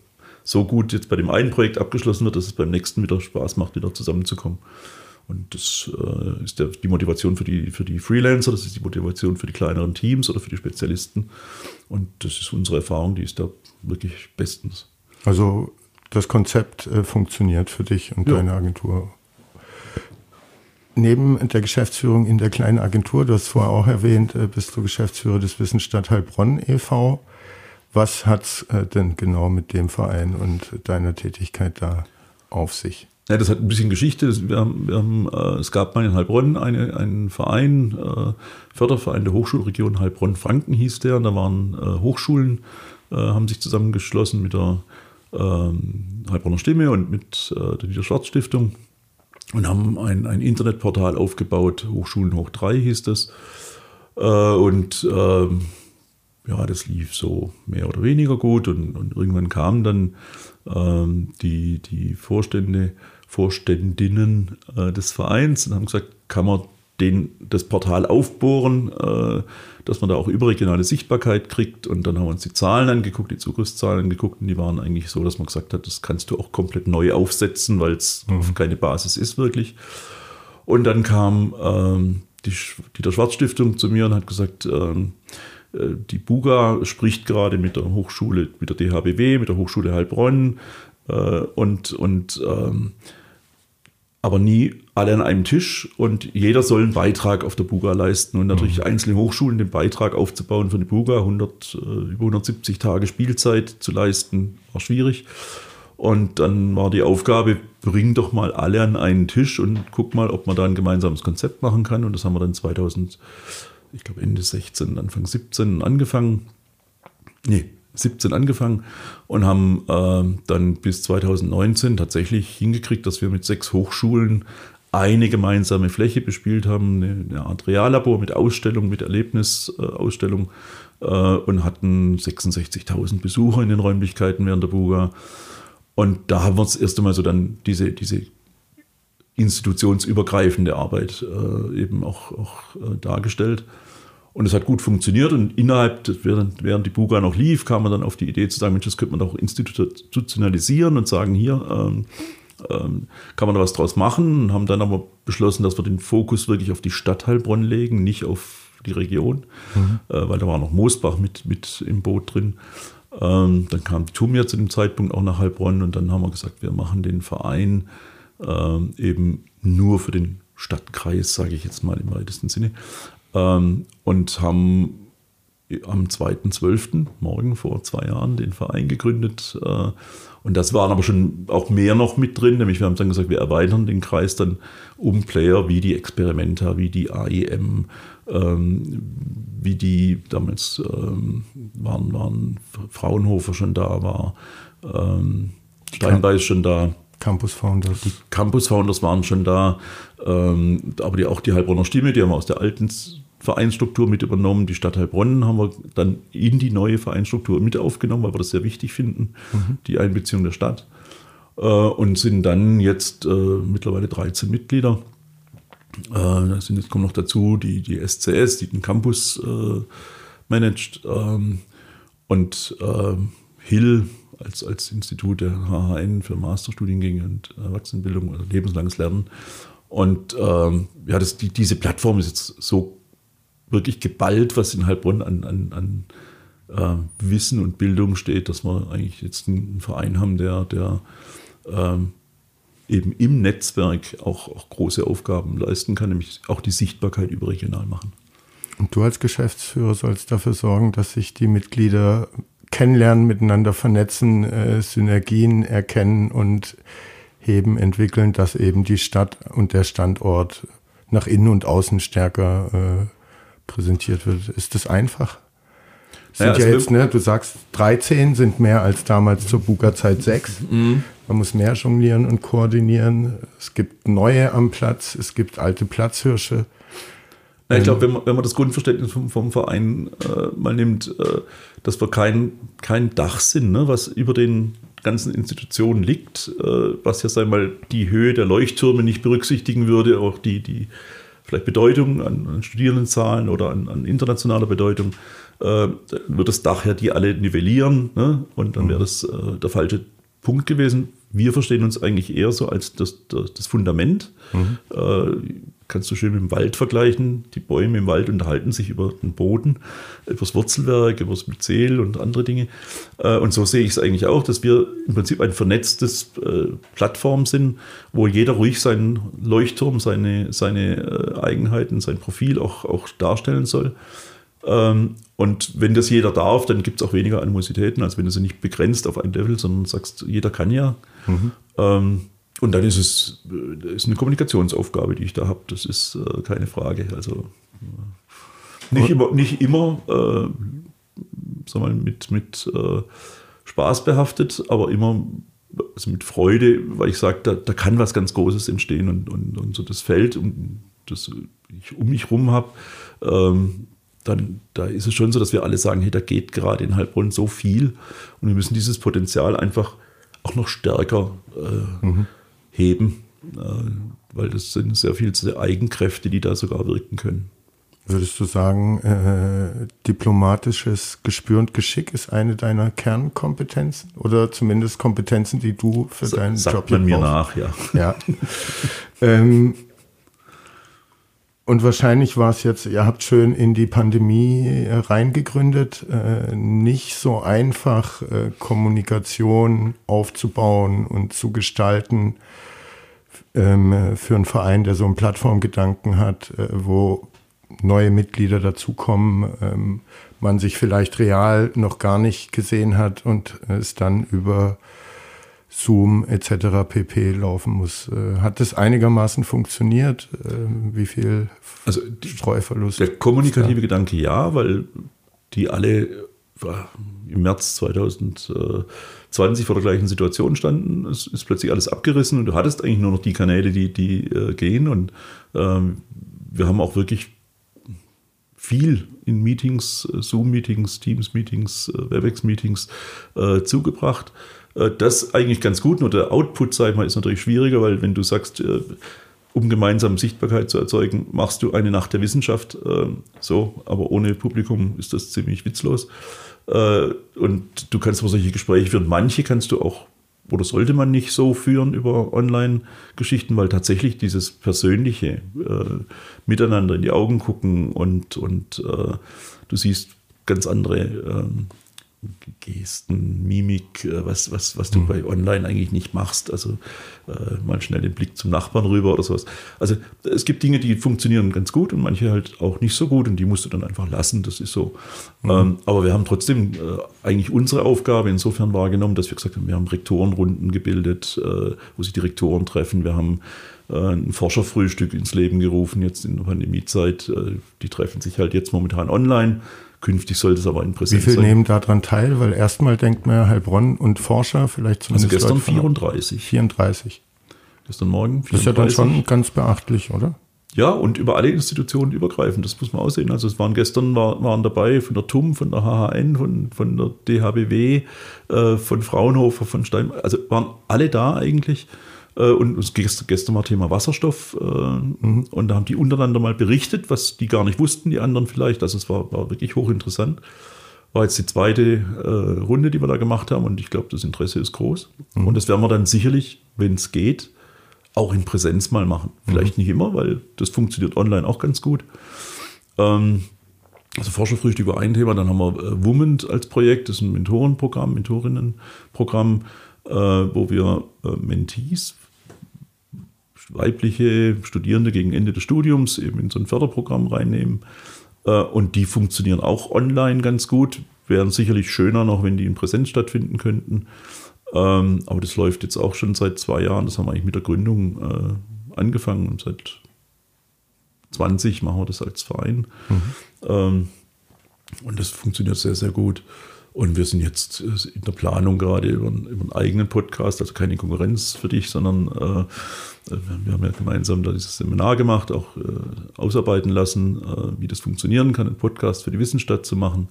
so gut jetzt bei dem einen Projekt abgeschlossen wird, dass es beim nächsten wieder Spaß macht, wieder zusammenzukommen. Und das äh, ist der, die Motivation für die, für die Freelancer, das ist die Motivation für die kleineren Teams oder für die Spezialisten. Und das ist unsere Erfahrung, die ist da wirklich bestens. Also das Konzept äh, funktioniert für dich und ja. deine Agentur. Neben der Geschäftsführung in der kleinen Agentur, du hast vorher auch erwähnt, äh, bist du Geschäftsführer des Wissensstadt Heilbronn e.V. Was hat es äh, denn genau mit dem Verein und deiner Tätigkeit da auf sich? Ja, das hat ein bisschen Geschichte. Wir haben, wir haben, äh, es gab mal in Heilbronn eine, einen Verein, äh, Förderverein der Hochschulregion Heilbronn-Franken hieß der. Und da waren äh, Hochschulen, äh, haben sich zusammengeschlossen mit der ähm, Heilbronner Stimme und mit äh, der Niederschwarz-Stiftung und haben ein, ein Internetportal aufgebaut. Hochschulen hoch 3 hieß das. Äh, und ähm, ja, das lief so mehr oder weniger gut. Und, und irgendwann kamen dann die, die Vorstände, Vorständinnen äh, des Vereins und haben gesagt, kann man den, das Portal aufbohren, äh, dass man da auch überregionale Sichtbarkeit kriegt. Und dann haben wir uns die Zahlen angeguckt, die Zugriffszahlen angeguckt und die waren eigentlich so, dass man gesagt hat, das kannst du auch komplett neu aufsetzen, weil es mhm. keine Basis ist wirklich. Und dann kam ähm, die, die der Schwarz Stiftung zu mir und hat gesagt, ähm, äh, die Buga spricht gerade mit der Hochschule, mit der DHBW, mit der Hochschule Heilbronn äh, und, und ähm, aber nie alle an einem Tisch und jeder soll einen Beitrag auf der Buga leisten und natürlich mhm. einzelne Hochschulen den Beitrag aufzubauen für die Buga, 100, äh, über 170 Tage Spielzeit zu leisten, war schwierig. Und dann war die Aufgabe, bring doch mal alle an einen Tisch und guck mal, ob man da ein gemeinsames Konzept machen kann. Und das haben wir dann 2000, ich glaube Ende 16, Anfang 17 angefangen. Nee, 17 angefangen und haben äh, dann bis 2019 tatsächlich hingekriegt, dass wir mit sechs Hochschulen eine gemeinsame Fläche bespielt haben, eine, Art Reallabor mit Ausstellung, mit Erlebnisausstellung äh, und hatten 66.000 Besucher in den Räumlichkeiten während der Buga. Und da haben wir das erste Mal so dann diese, diese institutionsübergreifende Arbeit äh, eben auch, auch äh, dargestellt. Und es hat gut funktioniert und innerhalb, während, während die Buga noch lief, kam man dann auf die Idee zu sagen, Mensch, das könnte man doch institutionalisieren und sagen, hier ähm, ähm, kann man da was draus machen und haben dann aber beschlossen, dass wir den Fokus wirklich auf die Stadt Heilbronn legen, nicht auf die Region, mhm. äh, weil da war noch Moosbach mit, mit im Boot drin. Ähm, dann kam die Tumia zu dem Zeitpunkt auch nach Heilbronn und dann haben wir gesagt, wir machen den Verein ähm, eben nur für den Stadtkreis, sage ich jetzt mal im weitesten Sinne ähm, und haben am 2.12., morgen vor zwei Jahren, den Verein gegründet. Äh, und das waren aber schon auch mehr noch mit drin, nämlich wir haben dann gesagt, wir erweitern den Kreis dann um Player wie die Experimenta, wie die AEM, ähm, wie die damals ähm, waren, waren Fraunhofer schon da, war ähm, Steinbeiß schon da. Campus Founders. Die Campus Founders waren schon da, ähm, aber die, auch die Heilbronner Stimme, die haben wir aus der alten Vereinsstruktur mit übernommen. Die Stadt Heilbronn haben wir dann in die neue Vereinsstruktur mit aufgenommen, weil wir das sehr wichtig finden, mhm. die Einbeziehung der Stadt. Äh, und sind dann jetzt äh, mittlerweile 13 Mitglieder. Äh, da sind jetzt kommen noch dazu die, die SCS, die den Campus äh, managt. Ähm, und äh, Hill als, als Institut der HHN für Masterstudiengänge und Erwachsenenbildung oder lebenslanges Lernen. Und ähm, ja, das, die, diese Plattform ist jetzt so wirklich geballt, was in Heilbronn an, an, an äh, Wissen und Bildung steht, dass wir eigentlich jetzt einen Verein haben, der, der ähm, eben im Netzwerk auch, auch große Aufgaben leisten kann, nämlich auch die Sichtbarkeit überregional machen. Und du als Geschäftsführer sollst dafür sorgen, dass sich die Mitglieder kennenlernen, miteinander vernetzen, äh, Synergien erkennen und heben, entwickeln, dass eben die Stadt und der Standort nach innen und außen stärker äh, präsentiert wird. Ist das einfach? Sind naja, ja jetzt, ne, du sagst, 13 sind mehr als damals zur Buga-Zeit 6. Mhm. Man muss mehr jonglieren und koordinieren. Es gibt neue am Platz, es gibt alte Platzhirsche. Ja, ich glaube, wenn man, wenn man das Grundverständnis vom, vom Verein äh, mal nimmt, äh, dass wir kein, kein Dach sind, ne, was über den ganzen Institutionen liegt, äh, was ja sei mal die Höhe der Leuchttürme nicht berücksichtigen würde, auch die, die vielleicht Bedeutung an, an Studierendenzahlen oder an, an internationaler Bedeutung, äh, wird das Dach ja die alle nivellieren ne? und dann wäre mhm. das äh, der falsche Punkt gewesen. Wir verstehen uns eigentlich eher so als das, das, das Fundament. Mhm. Äh, kannst du schön mit dem Wald vergleichen. Die Bäume im Wald unterhalten sich über den Boden, über das Wurzelwerk, über das Myzel und andere Dinge. Äh, und so sehe ich es eigentlich auch, dass wir im Prinzip ein vernetztes äh, Plattform sind, wo jeder ruhig seinen Leuchtturm, seine, seine äh, Eigenheiten, sein Profil auch, auch darstellen soll. Ähm, und wenn das jeder darf, dann gibt es auch weniger Animositäten, als wenn du sie nicht begrenzt auf ein Level, sondern sagst, jeder kann ja. Mhm. Ähm, und dann ist es äh, ist eine Kommunikationsaufgabe, die ich da habe. Das ist äh, keine Frage. Also äh, nicht immer, nicht immer äh, sag mal, mit, mit äh, Spaß behaftet, aber immer also mit Freude, weil ich sage, da, da kann was ganz Großes entstehen und, und, und so das Feld, um, das ich um mich rum habe, ähm, dann da ist es schon so, dass wir alle sagen, hey, da geht gerade in Heilbronn so viel und wir müssen dieses Potenzial einfach auch noch stärker äh, mhm heben, äh, weil das sind sehr viele Eigenkräfte, die da sogar wirken können. Würdest du sagen, äh, diplomatisches Gespür und Geschick ist eine deiner Kernkompetenzen oder zumindest Kompetenzen, die du für S deinen sagt Job man mir brauchst? nach, ja. ja. [laughs] ähm, und wahrscheinlich war es jetzt, ihr habt schön in die Pandemie reingegründet, äh, nicht so einfach äh, Kommunikation aufzubauen und zu gestalten ähm, für einen Verein, der so einen Plattformgedanken hat, äh, wo neue Mitglieder dazukommen, ähm, man sich vielleicht real noch gar nicht gesehen hat und es dann über Zoom etc. pp. laufen muss. Äh, hat das einigermaßen funktioniert? Äh, wie viel also die, Streuverlust? Der kommunikative Gedanke ja, weil die alle im März 2020 vor der gleichen Situation standen. Es ist plötzlich alles abgerissen und du hattest eigentlich nur noch die Kanäle, die, die äh, gehen. Und ähm, wir haben auch wirklich viel in Meetings, Zoom-Meetings, Teams-Meetings, WebEx-Meetings äh, zugebracht. Äh, das eigentlich ganz gut, nur der Output, sag ich mal, ist natürlich schwieriger, weil wenn du sagst, äh, um gemeinsam Sichtbarkeit zu erzeugen, machst du eine Nacht der Wissenschaft äh, so, aber ohne Publikum ist das ziemlich witzlos. Und du kannst aber solche Gespräche führen. Manche kannst du auch oder sollte man nicht so führen über Online-Geschichten, weil tatsächlich dieses persönliche äh, Miteinander in die Augen gucken und, und äh, du siehst ganz andere ähm, Gesten, Mimik, äh, was, was, was du mhm. bei Online eigentlich nicht machst. Also äh, mal schnell den Blick zum Nachbarn rüber oder sowas. Also es gibt Dinge, die funktionieren ganz gut und manche halt auch nicht so gut und die musst du dann einfach lassen. Das ist so. Mhm. Ähm, aber wir haben trotzdem äh, eigentlich unsere Aufgabe insofern wahrgenommen, dass wir gesagt haben, wir haben Rektorenrunden gebildet, äh, wo sich die Rektoren treffen. Wir haben äh, ein Forscherfrühstück ins Leben gerufen, jetzt in der Pandemiezeit. Äh, die treffen sich halt jetzt momentan online Künftig sollte es aber in Präsenz sein. Wie viele nehmen daran teil? Weil erstmal denkt man ja Heilbronn und Forscher vielleicht zumindest. Also gestern 34. 34. Gestern Morgen 34. Das ist ja dann schon ganz beachtlich, oder? Ja, und über alle Institutionen übergreifend, das muss man aussehen. Also es waren gestern war, waren dabei von der TUM, von der HHN, von, von der DHBW, äh, von Fraunhofer, von Stein, also waren alle da eigentlich. Äh, und gestern war Thema Wasserstoff. Äh, mhm. Und da haben die untereinander mal berichtet, was die gar nicht wussten, die anderen vielleicht. Also es war, war wirklich hochinteressant. War jetzt die zweite äh, Runde, die wir da gemacht haben. Und ich glaube, das Interesse ist groß. Mhm. Und das werden wir dann sicherlich, wenn es geht, auch in Präsenz mal machen. Vielleicht mhm. nicht immer, weil das funktioniert online auch ganz gut. Ähm, also Forscherfrühstück über ein Thema. Dann haben wir äh, als Projekt. Das ist ein Mentorenprogramm, Mentorinnenprogramm, äh, wo wir äh, Mentees weibliche Studierende gegen Ende des Studiums eben in so ein Förderprogramm reinnehmen. Äh, und die funktionieren auch online ganz gut. Wären sicherlich schöner noch, wenn die in Präsenz stattfinden könnten. Ähm, aber das läuft jetzt auch schon seit zwei Jahren. Das haben wir eigentlich mit der Gründung äh, angefangen und seit 20 machen wir das als Verein. Mhm. Ähm, und das funktioniert sehr, sehr gut. Und wir sind jetzt äh, in der Planung gerade über, einen, über einen eigenen Podcast, also keine Konkurrenz für dich, sondern äh, wir haben ja gemeinsam da dieses Seminar gemacht, auch äh, ausarbeiten lassen, äh, wie das funktionieren kann, einen Podcast für die Wissensstadt zu machen.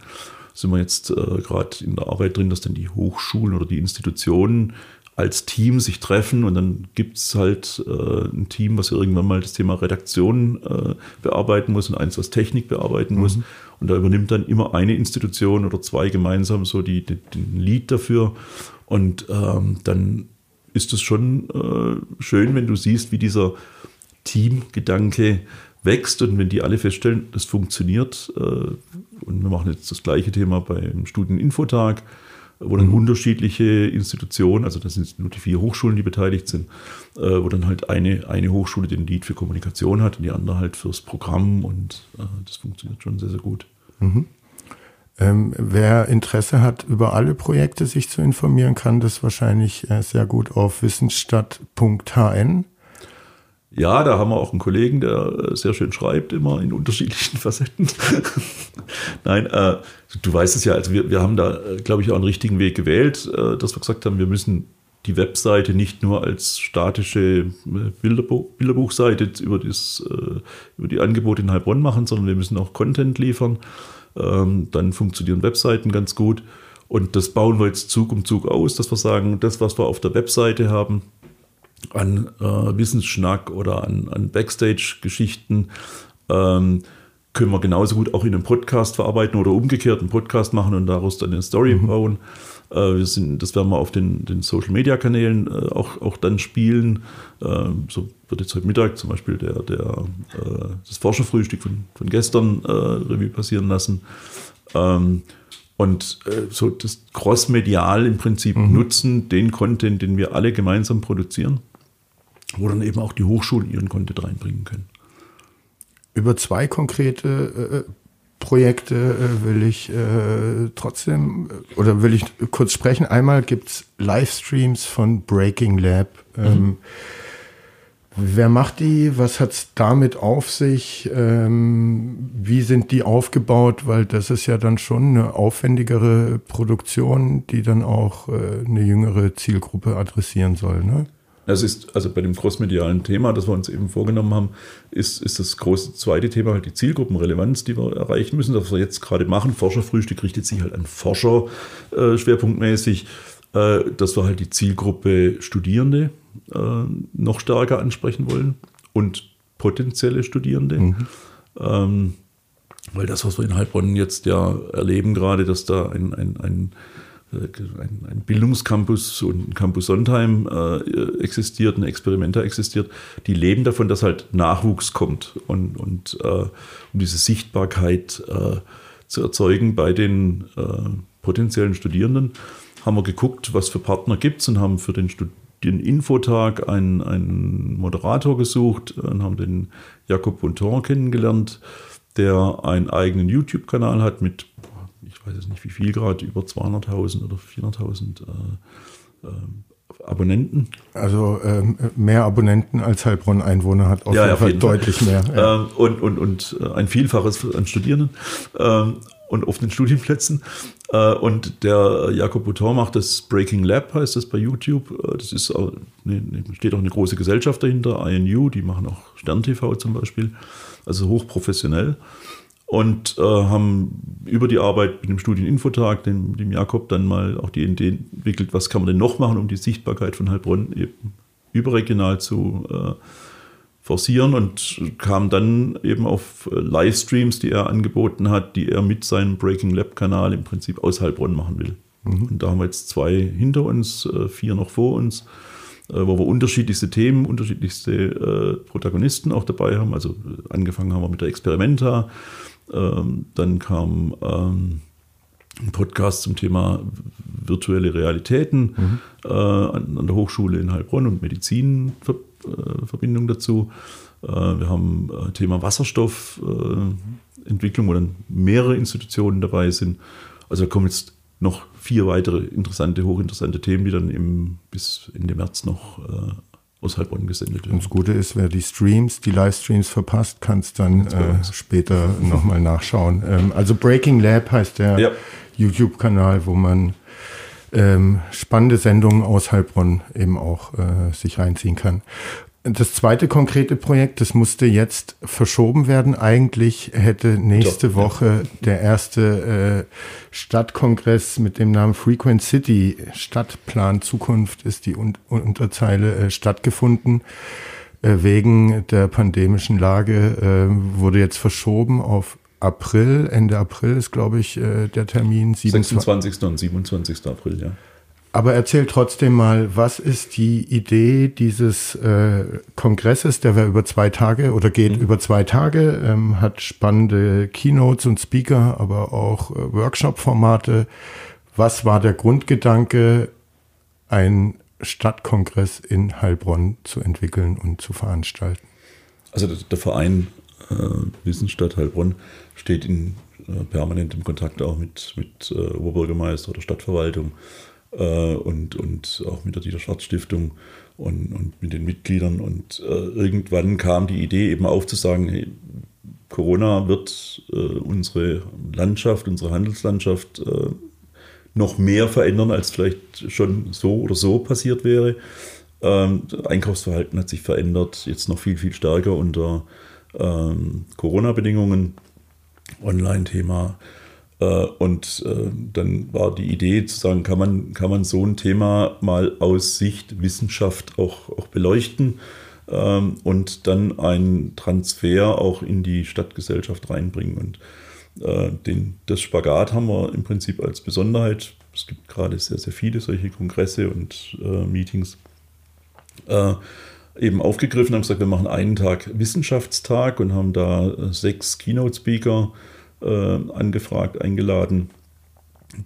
Sind wir jetzt äh, gerade in der Arbeit drin, dass dann die Hochschulen oder die Institutionen als Team sich treffen und dann gibt es halt äh, ein Team, was irgendwann mal das Thema Redaktion äh, bearbeiten muss und eins, was Technik bearbeiten mhm. muss. Und da übernimmt dann immer eine Institution oder zwei gemeinsam so die, die den Lead dafür. Und ähm, dann ist es schon äh, schön, wenn du siehst, wie dieser Teamgedanke wächst und wenn die alle feststellen, das funktioniert. Äh, und wir machen jetzt das gleiche Thema beim Studieninfotag wo dann unterschiedliche Institutionen, also das sind nur die vier Hochschulen, die beteiligt sind, äh, wo dann halt eine, eine Hochschule den Lead für Kommunikation hat und die andere halt fürs Programm und äh, das funktioniert schon sehr, sehr gut. Mhm. Ähm, wer Interesse hat, über alle Projekte sich zu informieren, kann das wahrscheinlich äh, sehr gut auf wissensstadt.hn ja, da haben wir auch einen Kollegen, der äh, sehr schön schreibt, immer in unterschiedlichen [laughs] Facetten. [laughs] Nein, äh, du weißt es ja, also wir, wir haben da, äh, glaube ich, auch einen richtigen Weg gewählt, äh, dass wir gesagt haben, wir müssen die Webseite nicht nur als statische äh, Bilderbuch, Bilderbuchseite über, das, äh, über die Angebote in Heilbronn machen, sondern wir müssen auch Content liefern. Ähm, dann funktionieren Webseiten ganz gut. Und das bauen wir jetzt Zug um Zug aus, dass wir sagen, das, was wir auf der Webseite haben, an äh, Wissensschnack oder an, an Backstage-Geschichten ähm, können wir genauso gut auch in einem Podcast verarbeiten oder umgekehrt einen Podcast machen und daraus dann eine Story mhm. bauen. Äh, wir sind, das werden wir auf den, den Social-Media-Kanälen äh, auch, auch dann spielen. Ähm, so wird jetzt heute Mittag zum Beispiel der, der, äh, das Forscherfrühstück von, von gestern äh, Revue passieren lassen. Ähm, und äh, so das crossmedial im Prinzip mhm. nutzen, den Content, den wir alle gemeinsam produzieren wo dann eben auch die Hochschulen ihren Content reinbringen können. Über zwei konkrete äh, Projekte äh, will ich äh, trotzdem oder will ich kurz sprechen. Einmal gibt es Livestreams von Breaking Lab. Ähm, mhm. Wer macht die? Was hat es damit auf sich? Ähm, wie sind die aufgebaut? Weil das ist ja dann schon eine aufwendigere Produktion, die dann auch äh, eine jüngere Zielgruppe adressieren soll. Ne? Das ist also bei dem großmedialen Thema, das wir uns eben vorgenommen haben, ist, ist das große zweite Thema halt die Zielgruppenrelevanz, die wir erreichen müssen. Das wir jetzt gerade machen, Forscherfrühstück richtet sich halt an Forscher äh, schwerpunktmäßig, äh, dass wir halt die Zielgruppe Studierende äh, noch stärker ansprechen wollen und potenzielle Studierende. Mhm. Ähm, weil das, was wir in Heilbronn jetzt ja erleben gerade, dass da ein, ein, ein ein, ein Bildungscampus und ein Campus Sondheim äh, existiert, ein Experimenter existiert, die leben davon, dass halt Nachwuchs kommt und, und äh, um diese Sichtbarkeit äh, zu erzeugen bei den äh, potenziellen Studierenden, haben wir geguckt, was für Partner gibt es und haben für den, Infotag einen, einen Moderator gesucht und haben den Jakob Bonton kennengelernt, der einen eigenen YouTube-Kanal hat mit ich weiß jetzt nicht wie viel gerade, über 200.000 oder 400.000 äh, äh, Abonnenten. Also ähm, mehr Abonnenten als Heilbronn Einwohner hat auf ja, jeden Fall deutlich Fall. mehr. Ja. Ähm, und, und, und äh, ein Vielfaches an Studierenden ähm, und offenen Studienplätzen. Äh, und der Jakob Bouton macht das Breaking Lab, heißt das bei YouTube. Äh, das ist auch, ne, steht auch eine große Gesellschaft dahinter, INU, die machen auch Stern TV zum Beispiel. Also hochprofessionell und äh, haben über die Arbeit mit dem Studieninfotag, dem, dem Jakob, dann mal auch die Idee entwickelt, was kann man denn noch machen, um die Sichtbarkeit von Heilbronn eben überregional zu äh, forcieren und kam dann eben auf Livestreams, die er angeboten hat, die er mit seinem Breaking Lab Kanal im Prinzip aus Heilbronn machen will. Mhm. Und da haben wir jetzt zwei hinter uns, äh, vier noch vor uns, äh, wo wir unterschiedlichste Themen, unterschiedlichste äh, Protagonisten auch dabei haben. Also angefangen haben wir mit der Experimenta, ähm, dann kam ähm, ein Podcast zum Thema virtuelle Realitäten mhm. äh, an, an, der Hochschule in Heilbronn und Medizinverbindung äh, dazu. Äh, wir haben äh, Thema Wasserstoffentwicklung, wo dann mehrere Institutionen dabei sind. Also da kommen jetzt noch vier weitere interessante, hochinteressante Themen, die dann im, bis Ende März noch äh, aus Heilbronn gesendet werden. Und das Gute ist, wer die Streams, die Livestreams verpasst, kann es dann äh, später nochmal nachschauen. Ähm, also Breaking Lab heißt der ja. YouTube-Kanal, wo man ähm, spannende Sendungen aus Heilbronn eben auch äh, sich reinziehen kann. Das zweite konkrete Projekt, das musste jetzt verschoben werden. Eigentlich hätte nächste Doch, Woche ja. der erste äh, Stadtkongress mit dem Namen Frequent City Stadtplan Zukunft ist die Un Unterzeile äh, stattgefunden. Äh, wegen der pandemischen Lage äh, wurde jetzt verschoben auf April. Ende April ist, glaube ich, äh, der Termin. 26. und 27. April, ja. Aber erzähl trotzdem mal, was ist die Idee dieses äh, Kongresses, der war über zwei Tage oder geht mhm. über zwei Tage, ähm, hat spannende Keynotes und Speaker, aber auch äh, Workshop-Formate. Was war der Grundgedanke, ein Stadtkongress in Heilbronn zu entwickeln und zu veranstalten? Also der, der Verein äh, Wissensstadt Heilbronn steht in äh, permanentem Kontakt auch mit, mit äh, Oberbürgermeister oder Stadtverwaltung äh, und, und auch mit der Dieter Schwarz Stiftung und, und mit den Mitgliedern. Und äh, irgendwann kam die Idee eben auf zu sagen, hey, Corona wird äh, unsere Landschaft, unsere Handelslandschaft äh, noch mehr verändern, als vielleicht schon so oder so passiert wäre. Ähm, Einkaufsverhalten hat sich verändert, jetzt noch viel, viel stärker unter ähm, Corona-Bedingungen. Online-Thema und äh, dann war die Idee zu sagen, kann man, kann man so ein Thema mal aus Sicht Wissenschaft auch, auch beleuchten ähm, und dann einen Transfer auch in die Stadtgesellschaft reinbringen. Und äh, den, das Spagat haben wir im Prinzip als Besonderheit. Es gibt gerade sehr, sehr viele solche Kongresse und äh, Meetings. Äh, eben aufgegriffen, haben gesagt, wir machen einen Tag Wissenschaftstag und haben da sechs Keynote-Speaker äh, angefragt, eingeladen.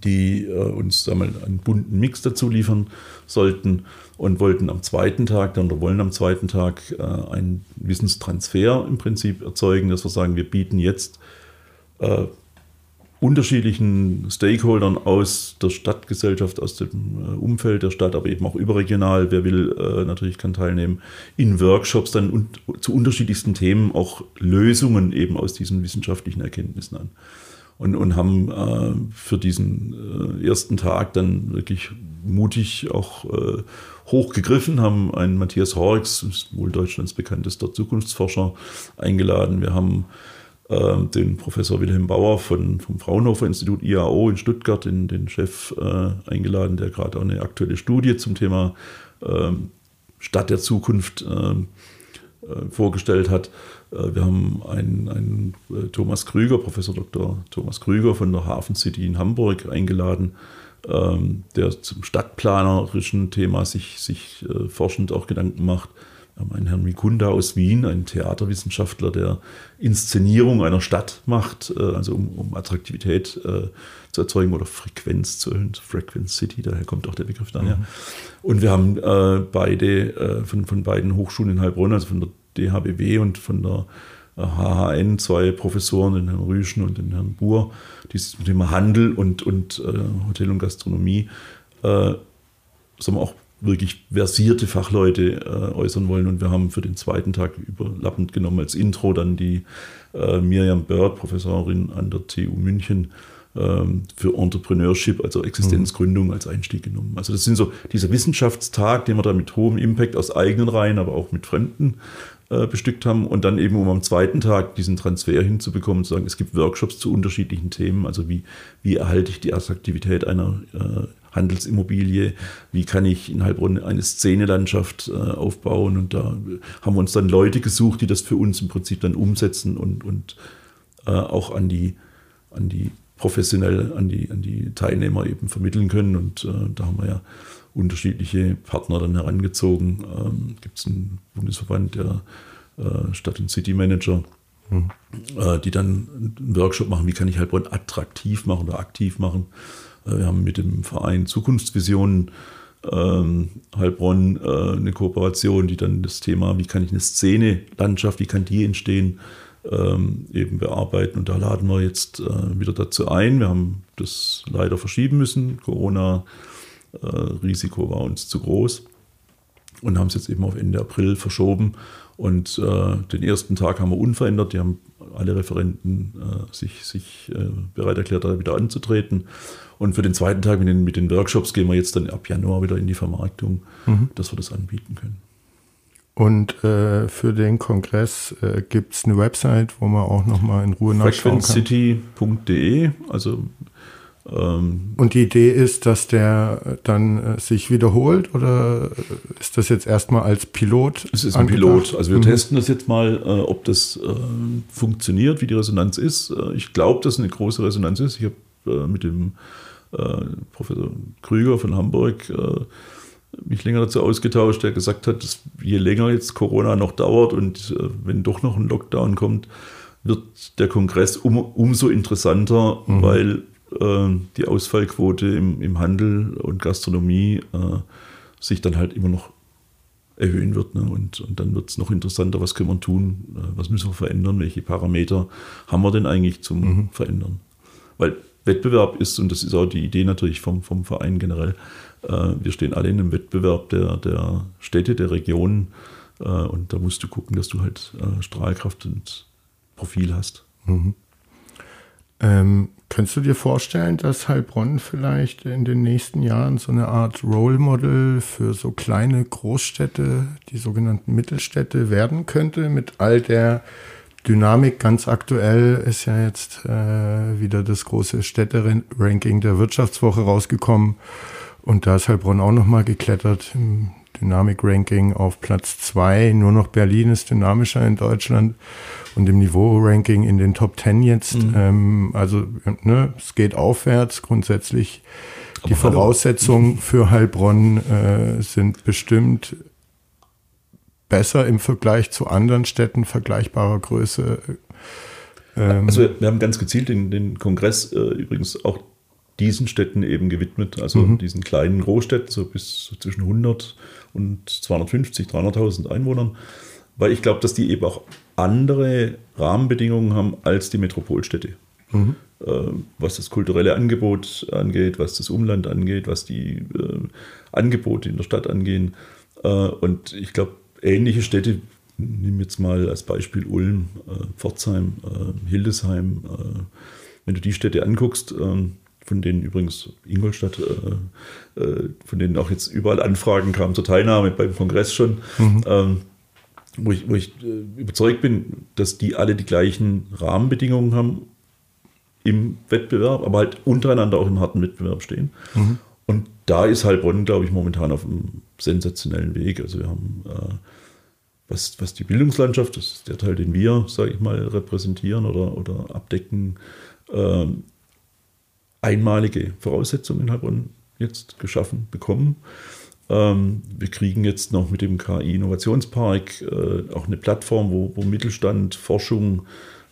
die äh, uns wir, einen bunten Mix dazu liefern sollten und wollten am zweiten Tag oder wollen am zweiten Tag äh, einen Wissenstransfer im Prinzip erzeugen, dass wir sagen, wir bieten jetzt äh, unterschiedlichen Stakeholdern aus der Stadtgesellschaft, aus dem äh, Umfeld der Stadt, aber eben auch überregional, wer will, äh, natürlich kann teilnehmen, in Workshops dann und, zu unterschiedlichsten Themen auch Lösungen eben aus diesen wissenschaftlichen Erkenntnissen an. Und, und haben äh, für diesen ersten Tag dann wirklich mutig auch hochgegriffen, haben einen Matthias Horx, wohl Deutschlands bekanntester Zukunftsforscher, eingeladen. Wir haben den Professor Wilhelm Bauer von, vom Fraunhofer Institut IAO in Stuttgart, den, den Chef, äh, eingeladen, der gerade auch eine aktuelle Studie zum Thema äh, Stadt der Zukunft äh, äh, vorgestellt hat. Äh, wir haben einen, einen Thomas Krüger, Professor Dr. Thomas Krüger von der Hafen City in Hamburg eingeladen, ähm, der zum stadtplanerischen Thema sich, sich forschend auch Gedanken macht. Wir haben einen Herrn Mikunda aus Wien, einen Theaterwissenschaftler, der Inszenierung einer Stadt macht, äh, also um, um Attraktivität äh, zu erzeugen oder Frequenz zu erhöhen, Frequenz City, daher kommt auch der Begriff ja. Mhm. Und wir haben äh, beide, äh, von, von beiden Hochschulen in Heilbronn, also von der DHBW und von der HHN, zwei Professoren, den Herrn Rüschen und den Herrn Buhr, die sich mit dem Handel und, und äh, Hotel und Gastronomie äh, sagen wir auch wirklich versierte Fachleute äh, äußern wollen. Und wir haben für den zweiten Tag überlappend genommen als Intro dann die äh, Miriam Bird, Professorin an der TU München, ähm, für Entrepreneurship, also Existenzgründung als Einstieg genommen. Also das sind so dieser Wissenschaftstag, den wir da mit hohem Impact aus eigenen Reihen, aber auch mit Fremden äh, bestückt haben und dann eben um am zweiten Tag diesen Transfer hinzubekommen, zu sagen, es gibt Workshops zu unterschiedlichen Themen, also wie, wie erhalte ich die Attraktivität einer äh, Handelsimmobilie, wie kann ich in Heilbronn eine Szenelandschaft äh, aufbauen. Und da haben wir uns dann Leute gesucht, die das für uns im Prinzip dann umsetzen und, und äh, auch an die, an die professionell an die, an die Teilnehmer eben vermitteln können. Und äh, da haben wir ja unterschiedliche Partner dann herangezogen. Ähm, Gibt es einen Bundesverband der äh, Stadt- und City Manager, mhm. äh, die dann einen Workshop machen, wie kann ich Heilbronn attraktiv machen oder aktiv machen. Äh, wir haben mit dem Verein Zukunftsvisionen ähm, Heilbronn äh, eine Kooperation, die dann das Thema, wie kann ich eine Szene, Landschaft, wie kann die entstehen, ähm, eben bearbeiten. Und da laden wir jetzt äh, wieder dazu ein. Wir haben das leider verschieben müssen. Corona-Risiko äh, war uns zu groß und haben es jetzt eben auf Ende April verschoben. Und äh, den ersten Tag haben wir unverändert. Die haben alle Referenten äh, sich, sich äh, bereit erklärt, da wieder anzutreten. Und für den zweiten Tag mit den, mit den Workshops gehen wir jetzt dann ab Januar wieder in die Vermarktung, mhm. dass wir das anbieten können. Und äh, für den Kongress äh, gibt es eine Website, wo man auch nochmal in Ruhe nachschauen kann. Frequencity.de, also und die Idee ist, dass der dann äh, sich wiederholt oder ist das jetzt erstmal als Pilot? Es ist ein angedacht? Pilot. Also wir mhm. testen das jetzt mal, äh, ob das äh, funktioniert, wie die Resonanz ist. Äh, ich glaube, dass eine große Resonanz ist. Ich habe äh, mit dem äh, Professor Krüger von Hamburg mich länger dazu ausgetauscht, der gesagt hat, dass je länger jetzt Corona noch dauert und wenn doch noch ein Lockdown kommt, wird der Kongress um, umso interessanter, mhm. weil äh, die Ausfallquote im, im, Handel und Gastronomie äh, sich dann halt immer noch erhöhen wird. Ne? Und, und dann wird es noch interessanter, was können wir tun, äh, was müssen wir verändern, welche Parameter haben wir denn eigentlich zum mhm. Verändern. Weil Wettbewerb ist, und das ist auch die Idee natürlich vom, vom Verein generell, äh, wir stehen alle in einem Wettbewerb der, der Städte, der Regionen äh, und da musst du gucken, dass du halt äh, Strahlkraft und Profil hast. Mhm. Ähm, könntest du dir vorstellen, dass Heilbronn vielleicht in den nächsten Jahren so eine Art Role Model für so kleine Großstädte, die sogenannten Mittelstädte werden könnte, mit all der Dynamik? Ganz aktuell ist ja jetzt äh, wieder das große Städte-Ranking der Wirtschaftswoche rausgekommen. Und da ist Heilbronn auch nochmal geklettert im Dynamik-Ranking auf Platz zwei. Nur noch Berlin ist dynamischer in Deutschland und im Niveau-Ranking in den Top Ten jetzt. Mhm. Ähm, also ne, es geht aufwärts. Grundsätzlich Aber die Voraussetzungen für Heilbronn äh, sind bestimmt besser im Vergleich zu anderen Städten vergleichbarer Größe. Ähm, also wir haben ganz gezielt den, den Kongress äh, übrigens auch diesen Städten eben gewidmet, also mhm. diesen kleinen Großstädten, so bis so zwischen 100 und 250, 300.000 Einwohnern, weil ich glaube, dass die eben auch andere Rahmenbedingungen haben als die Metropolstädte. Mhm. Äh, was das kulturelle Angebot angeht, was das Umland angeht, was die äh, Angebote in der Stadt angehen. Äh, und ich glaube, ähnliche Städte, nimm jetzt mal als Beispiel Ulm, äh, Pforzheim, äh, Hildesheim, äh, wenn du die Städte anguckst, ähm, von denen übrigens Ingolstadt, äh, äh, von denen auch jetzt überall Anfragen kamen zur Teilnahme beim Kongress schon, mhm. ähm, wo ich, wo ich äh, überzeugt bin, dass die alle die gleichen Rahmenbedingungen haben im Wettbewerb, aber halt untereinander auch im harten Wettbewerb stehen. Mhm. Und da ist Heilbronn, glaube ich, momentan auf einem sensationellen Weg. Also wir haben, äh, was, was die Bildungslandschaft, das ist der Teil, den wir, sage ich mal, repräsentieren oder, oder abdecken, äh, einmalige Voraussetzungen in Heilbronn jetzt geschaffen bekommen. Ähm, wir kriegen jetzt noch mit dem KI-Innovationspark äh, auch eine Plattform, wo, wo Mittelstand, Forschung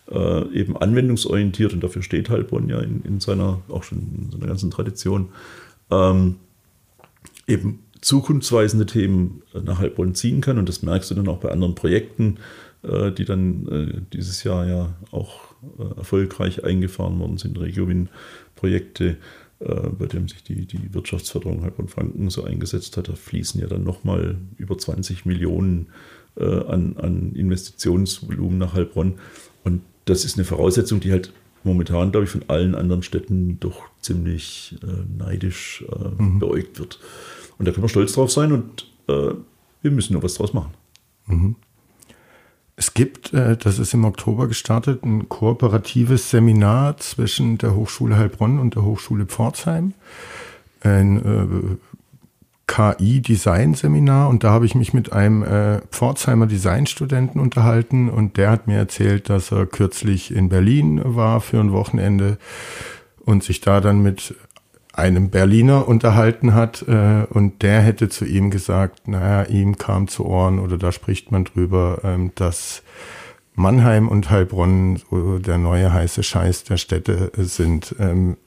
äh, eben anwendungsorientiert und dafür steht Heilbronn ja in, in, seiner, auch schon in seiner ganzen Tradition, ähm, eben zukunftsweisende Themen nach Heilbronn ziehen kann. Und das merkst du dann auch bei anderen Projekten, äh, die dann äh, dieses Jahr ja auch äh, erfolgreich eingefahren worden sind, Regiowin-Projekte, bei dem sich die, die Wirtschaftsförderung Heilbronn-Franken so eingesetzt hat. Da fließen ja dann nochmal über 20 Millionen an, an Investitionsvolumen nach Heilbronn. Und das ist eine Voraussetzung, die halt momentan, glaube ich, von allen anderen Städten doch ziemlich äh, neidisch äh, mhm. beäugt wird. Und da können wir stolz drauf sein und äh, wir müssen nur was draus machen. Mhm. Es gibt, äh, das ist im Oktober gestartet, ein kooperatives Seminar zwischen der Hochschule Heilbronn und der Hochschule Pforzheim. Ein äh, KI-Design-Seminar und da habe ich mich mit einem äh, Pforzheimer Designstudenten unterhalten und der hat mir erzählt, dass er kürzlich in Berlin war für ein Wochenende und sich da dann mit einem Berliner unterhalten hat äh, und der hätte zu ihm gesagt, naja, ihm kam zu Ohren oder da spricht man drüber, ähm, dass Mannheim und Heilbronn so der neue heiße Scheiß der Städte sind. Ähm,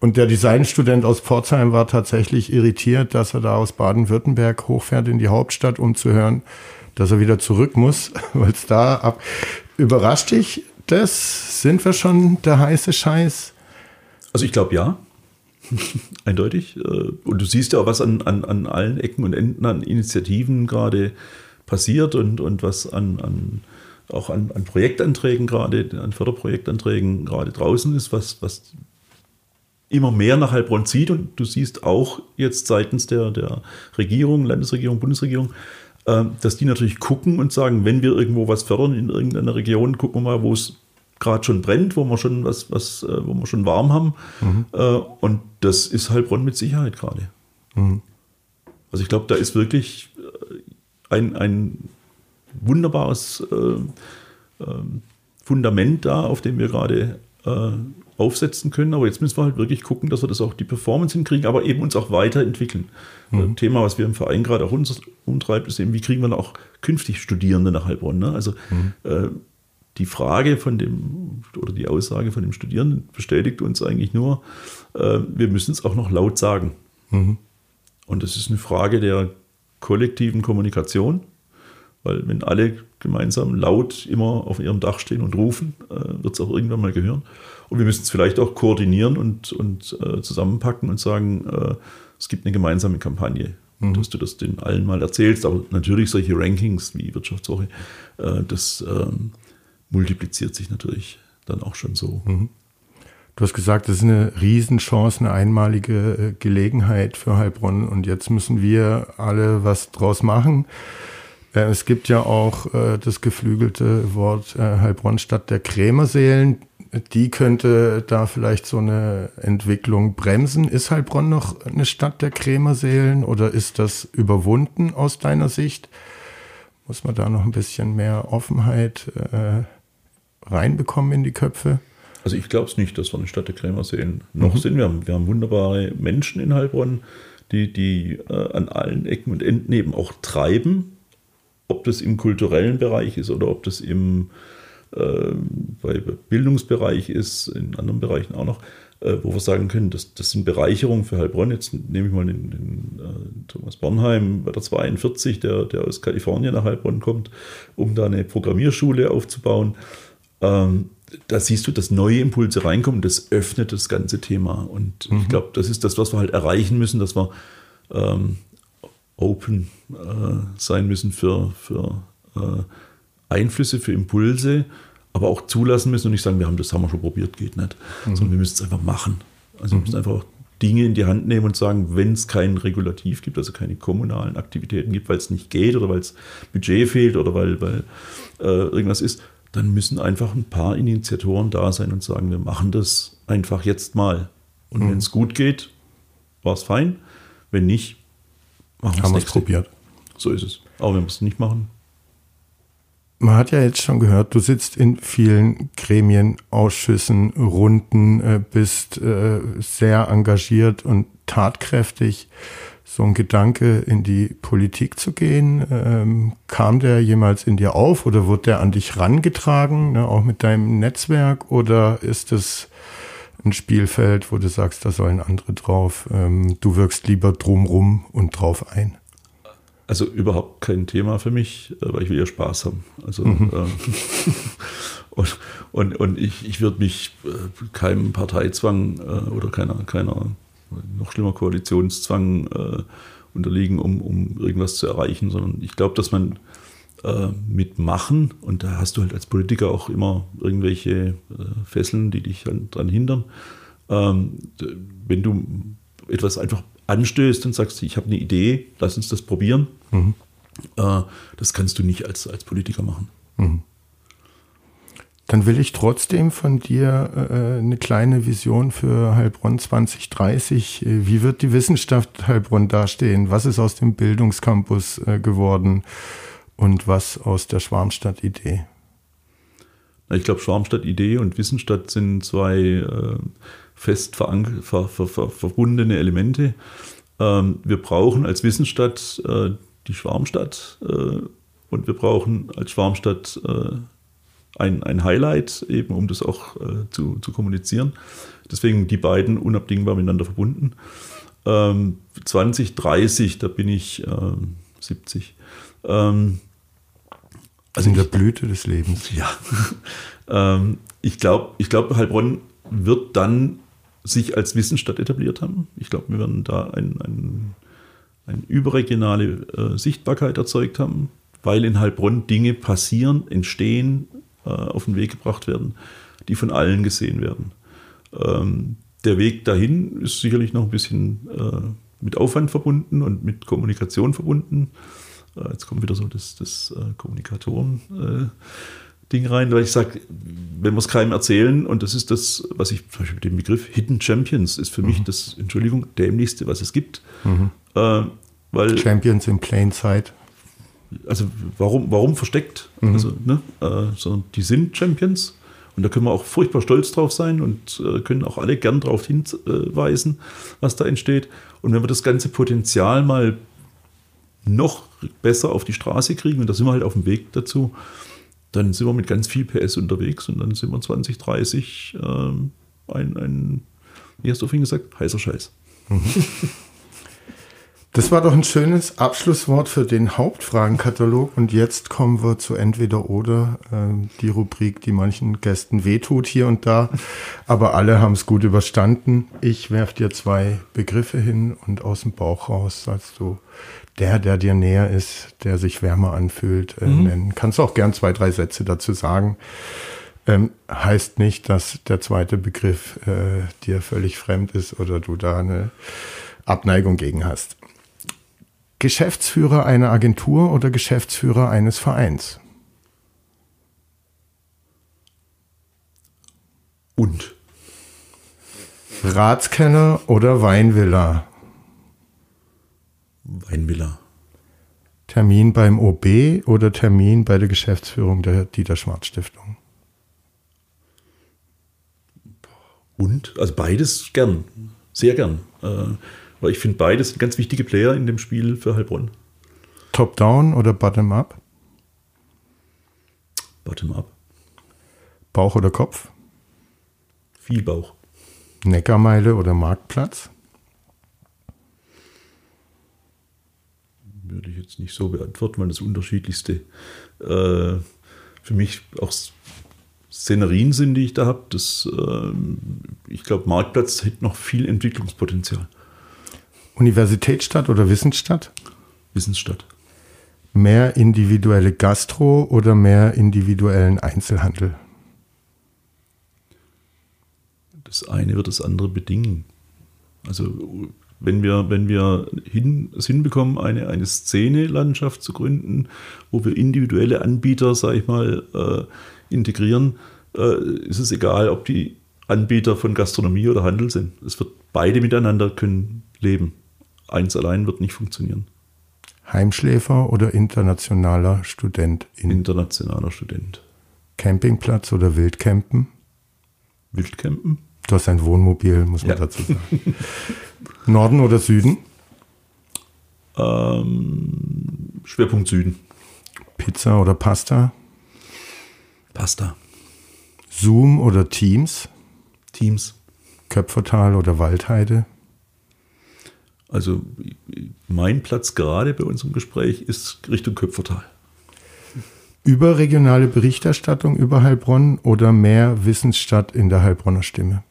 und der Designstudent aus Pforzheim war tatsächlich irritiert, dass er da aus Baden-Württemberg hochfährt in die Hauptstadt, um zu hören, dass er wieder zurück muss, [laughs] weil es da ab. Überrascht dich das? Sind wir schon der heiße Scheiß? Also ich glaube ja. [laughs] Eindeutig. Äh, und du siehst ja auch, was an, an, an allen Ecken und Enden an Initiativen gerade passiert und, und was an, an auch an, an Projektanträgen gerade, an Förderprojektanträgen gerade draußen ist, was, was immer mehr nach Heilbronn zieht. Und du siehst auch jetzt seitens der, der Regierung, Landesregierung, Bundesregierung, äh, dass die natürlich gucken und sagen, wenn wir irgendwo was fördern in irgendeiner Region, gucken wir mal, wo es gerade schon brennt, wo wir schon was, was, äh, wo wir schon warm haben. Mhm. Äh, und das ist Heilbronn mit Sicherheit gerade. Mhm. Also ich glaube, da ist wirklich äh, ein, ein wunderbares äh, ähm, Fundament da, auf dem wir gerade äh, aufsetzen können. Aber jetzt müssen wir halt wirklich gucken, dass wir das auch die Performance hinkriegen, aber eben uns auch weiterentwickeln. Mhm. Thema, was wir im Verein gerade auch uns umtreibt, ist eben, wie kriegen wir auch künftig Studierende nach Heilbronn. Ne? Also mhm. Die Frage von dem oder die Aussage von dem Studierenden bestätigt uns eigentlich nur, äh, wir müssen es auch noch laut sagen. Mhm. Und das ist eine Frage der kollektiven Kommunikation, weil wenn alle gemeinsam laut immer auf ihrem Dach stehen und rufen, äh, wird es auch irgendwann mal gehören. Und wir müssen es vielleicht auch koordinieren und, und äh, zusammenpacken und sagen, äh, es gibt eine gemeinsame Kampagne. Mhm. Dass du das den allen mal erzählst, aber natürlich solche Rankings wie Wirtschaftswoche, äh, das ähm, multipliziert sich natürlich dann auch schon so. Mhm. Du hast gesagt, das ist eine Riesenchance, eine einmalige äh, Gelegenheit für Heilbronn und jetzt müssen wir alle was draus machen. Äh, es gibt ja auch äh, das geflügelte Wort Heilbronn statt der Krämerseelen. Die könnte da vielleicht so eine Entwicklung bremsen. Ist Heilbronn noch eine Stadt der Krämerseelen oder ist das überwunden aus deiner Sicht? Muss man da noch ein bisschen mehr Offenheit äh, reinbekommen in die Köpfe? Also ich glaube es nicht, dass wir eine Stadt der Krämerseelen noch mhm. sind. Wir haben, wir haben wunderbare Menschen in Heilbronn, die, die äh, an allen Ecken und Enden eben auch treiben. Ob das im kulturellen Bereich ist oder ob das im äh, Bildungsbereich ist, in anderen Bereichen auch noch. äh, wo wir sagen können, das, das sind Bereicherungen für Heilbronn. Jetzt nehme ich mal den, den äh, Thomas Bornheim bei der 42, der, der aus Kalifornien nach Heilbronn kommt, um da eine Programmierschule aufzubauen. Ähm, da siehst du, dass neue Impulse reinkommen, das öffnet das ganze Thema. Und mhm. ich glaube, das ist das, was wir halt erreichen müssen, dass wir ähm, open äh, sein müssen für, für äh, Einflüsse, für Impulse, aber auch zulassen müssen und nicht sagen, wir haben das haben wir schon probiert, geht nicht. Mhm. Sondern wir müssen es einfach machen. Also wir müssen mhm. einfach Dinge in die Hand nehmen und sagen, wenn es kein Regulativ gibt, also keine kommunalen Aktivitäten gibt, weil es nicht geht oder weil es Budget fehlt oder weil, weil äh, irgendwas ist, dann müssen einfach ein paar Initiatoren da sein und sagen, wir machen das einfach jetzt mal. Und mhm. wenn es gut geht, war es fein. Wenn nicht, machen wir es probiert. So ist es. Aber wenn wir es nicht machen. Man hat ja jetzt schon gehört, du sitzt in vielen Gremien, Ausschüssen, Runden, äh, bist äh, sehr engagiert und tatkräftig so ein Gedanke, in die Politik zu gehen? Ähm, kam der jemals in dir auf oder wurde der an dich rangetragen, ne, auch mit deinem Netzwerk? Oder ist es ein Spielfeld, wo du sagst, da sollen andere drauf? Ähm, du wirkst lieber drumrum und drauf ein? Also überhaupt kein Thema für mich, weil ich will ja Spaß haben. Also mhm. ähm, [laughs] und, und, und ich, ich würde mich äh, keinem Parteizwang äh, oder keiner, keiner noch schlimmer Koalitionszwang äh, unterliegen, um, um irgendwas zu erreichen, sondern ich glaube, dass man äh, mit Machen, und da hast du halt als Politiker auch immer irgendwelche äh, Fesseln, die dich daran hindern, ähm, wenn du etwas einfach anstößt und sagst, ich habe eine Idee, lass uns das probieren, mhm. äh, das kannst du nicht als, als Politiker machen. Mhm. Dann will ich trotzdem von dir äh, eine kleine Vision für Heilbronn 2030. Wie wird die Wissenschaft Heilbronn dastehen? Was ist aus dem Bildungscampus äh, geworden und was aus der Schwarmstadt-Idee? Ich glaube, Schwarmstadt-Idee und Wissensstadt sind zwei äh, fest ver ver ver verbundene Elemente. Ähm, wir brauchen als Wissensstadt äh, die Schwarmstadt äh, und wir brauchen als Schwarmstadt äh, ein, ein Highlight, eben um das auch äh, zu, zu kommunizieren. Deswegen die beiden unabdingbar miteinander verbunden. Ähm, 2030, da bin ich ähm, 70. Ähm, also in der Blüte des Lebens. [laughs] Ja. ähm, ich glaube, ich glaub, Heilbronn wird dann sich als Wissensstadt etabliert haben. Ich glaube, wir werden da ein, ein, eine überregionale äh, Sichtbarkeit erzeugt haben, weil in Heilbronn Dinge passieren, entstehen, äh, auf den Weg gebracht werden, die von allen gesehen werden. Ähm, der Weg dahin ist sicherlich noch ein bisschen äh, mit Aufwand verbunden und mit Kommunikation verbunden. Äh, jetzt kommt wieder so das, das Kommunikatoren-Ding rein, weil ich sage, wenn wir es keinem erzählen, und das ist das, was ich zum Beispiel mit dem Begriff Hidden Champions ist für mhm. mich das, Entschuldigung, dämlichste, was es gibt. Mhm. Äh, weil, Champions in Plain Sight also warum, warum versteckt? Mhm. Also, ne, äh, sondern die sind Champions und da können wir auch furchtbar stolz drauf sein und äh, können auch alle gern darauf hinweisen, was da entsteht. Und wenn wir das ganze Potenzial mal noch besser auf die Straße kriegen, und da sind wir halt auf dem Weg dazu, dann sind wir mit ganz viel PS unterwegs und dann sind wir 2030 ähm, ein, ein, wie hast du vorhin gesagt, heißer Scheiß. Mhm. [laughs] Das war doch ein schönes Abschlusswort für den Hauptfragenkatalog. Und jetzt kommen wir zu entweder oder äh, die Rubrik, die manchen Gästen wehtut hier und da. Aber alle haben es gut überstanden. Ich werf dir zwei Begriffe hin und aus dem Bauch raus sagst du, der, der dir näher ist, der sich wärmer anfühlt, äh, mhm. nennen. Kannst du auch gern zwei, drei Sätze dazu sagen. Ähm, heißt nicht, dass der zweite Begriff äh, dir völlig fremd ist oder du da eine Abneigung gegen hast. Geschäftsführer einer Agentur oder Geschäftsführer eines Vereins? Und? Ratskeller oder Weinvilla? Weinvilla. Termin beim OB oder Termin bei der Geschäftsführung der Dieter Schwarz Stiftung? Und? Also beides gern. Sehr gern. Äh, weil ich finde, beides sind ganz wichtige Player in dem Spiel für Heilbronn. Top-down oder Bottom-up? Bottom-up. Bauch oder Kopf? Viel Bauch. Neckarmeile oder Marktplatz? Würde ich jetzt nicht so beantworten, weil das unterschiedlichste äh, für mich auch Szenerien sind, die ich da habe. äh, ich glaube, Marktplatz hat noch viel Entwicklungspotenzial. Universitätsstadt oder Wissensstadt? Wissensstadt. Mehr individuelle Gastro oder mehr individuellen Einzelhandel? Das eine wird das andere bedingen. Also wenn wir, wenn wir hin, es hinbekommen, eine, eine Szene-Landschaft zu gründen, wo wir individuelle Anbieter, sage ich mal, äh, integrieren, äh, ist es egal, ob die Anbieter von Gastronomie oder Handel sind. Es wird beide miteinander können leben. Eins allein wird nicht funktionieren. Heimschläfer oder internationaler Student? In internationaler Student. Campingplatz oder Wildcampen? Wildcampen. Du hast ein Wohnmobil, muss man ja. dazu sagen. [laughs] Norden oder Süden? Ähm, Schwerpunkt Süden. Pizza oder Pasta? Pasta. Zoom oder Teams? Teams. Köpfertal oder Waldheide? Also mein Platz gerade bei unserem Gespräch ist Richtung Köpfertal. Überregionale Berichterstattung über Heilbronn oder mehr Wissensstadt in der Heilbronner Stimme?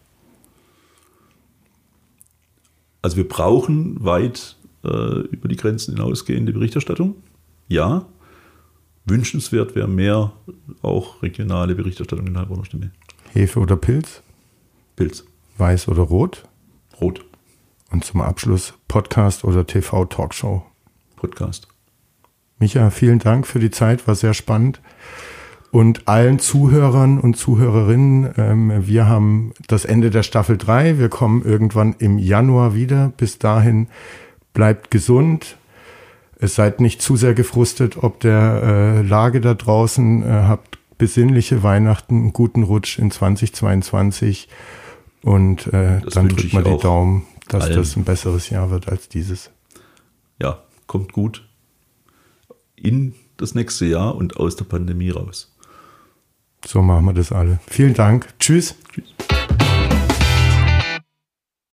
Also wir brauchen weit äh, über die Grenzen hinausgehende Berichterstattung. Ja. Wünschenswert wäre mehr auch regionale Berichterstattung in Heilbronner Stimme. Hefe oder Pilz? Pilz. Weiß oder Rot? Rot. Und zum Abschluss Podcast oder TV-Talkshow? Podcast. Micha, vielen Dank für die Zeit, war sehr spannend. Und allen Zuhörern und Zuhörerinnen, ähm, wir haben das Ende der Staffel 3. Wir kommen irgendwann im Januar wieder. Bis dahin bleibt gesund. Es seid nicht zu sehr gefrustet, ob der äh, Lage da draußen. Äh, habt besinnliche Weihnachten, einen guten Rutsch in 2022. Und äh, dann drückt mal die Daumen dass allen. das ein besseres Jahr wird als dieses. Ja, kommt gut in das nächste Jahr und aus der Pandemie raus. So machen wir das alle. Vielen Dank. Tschüss. Tschüss.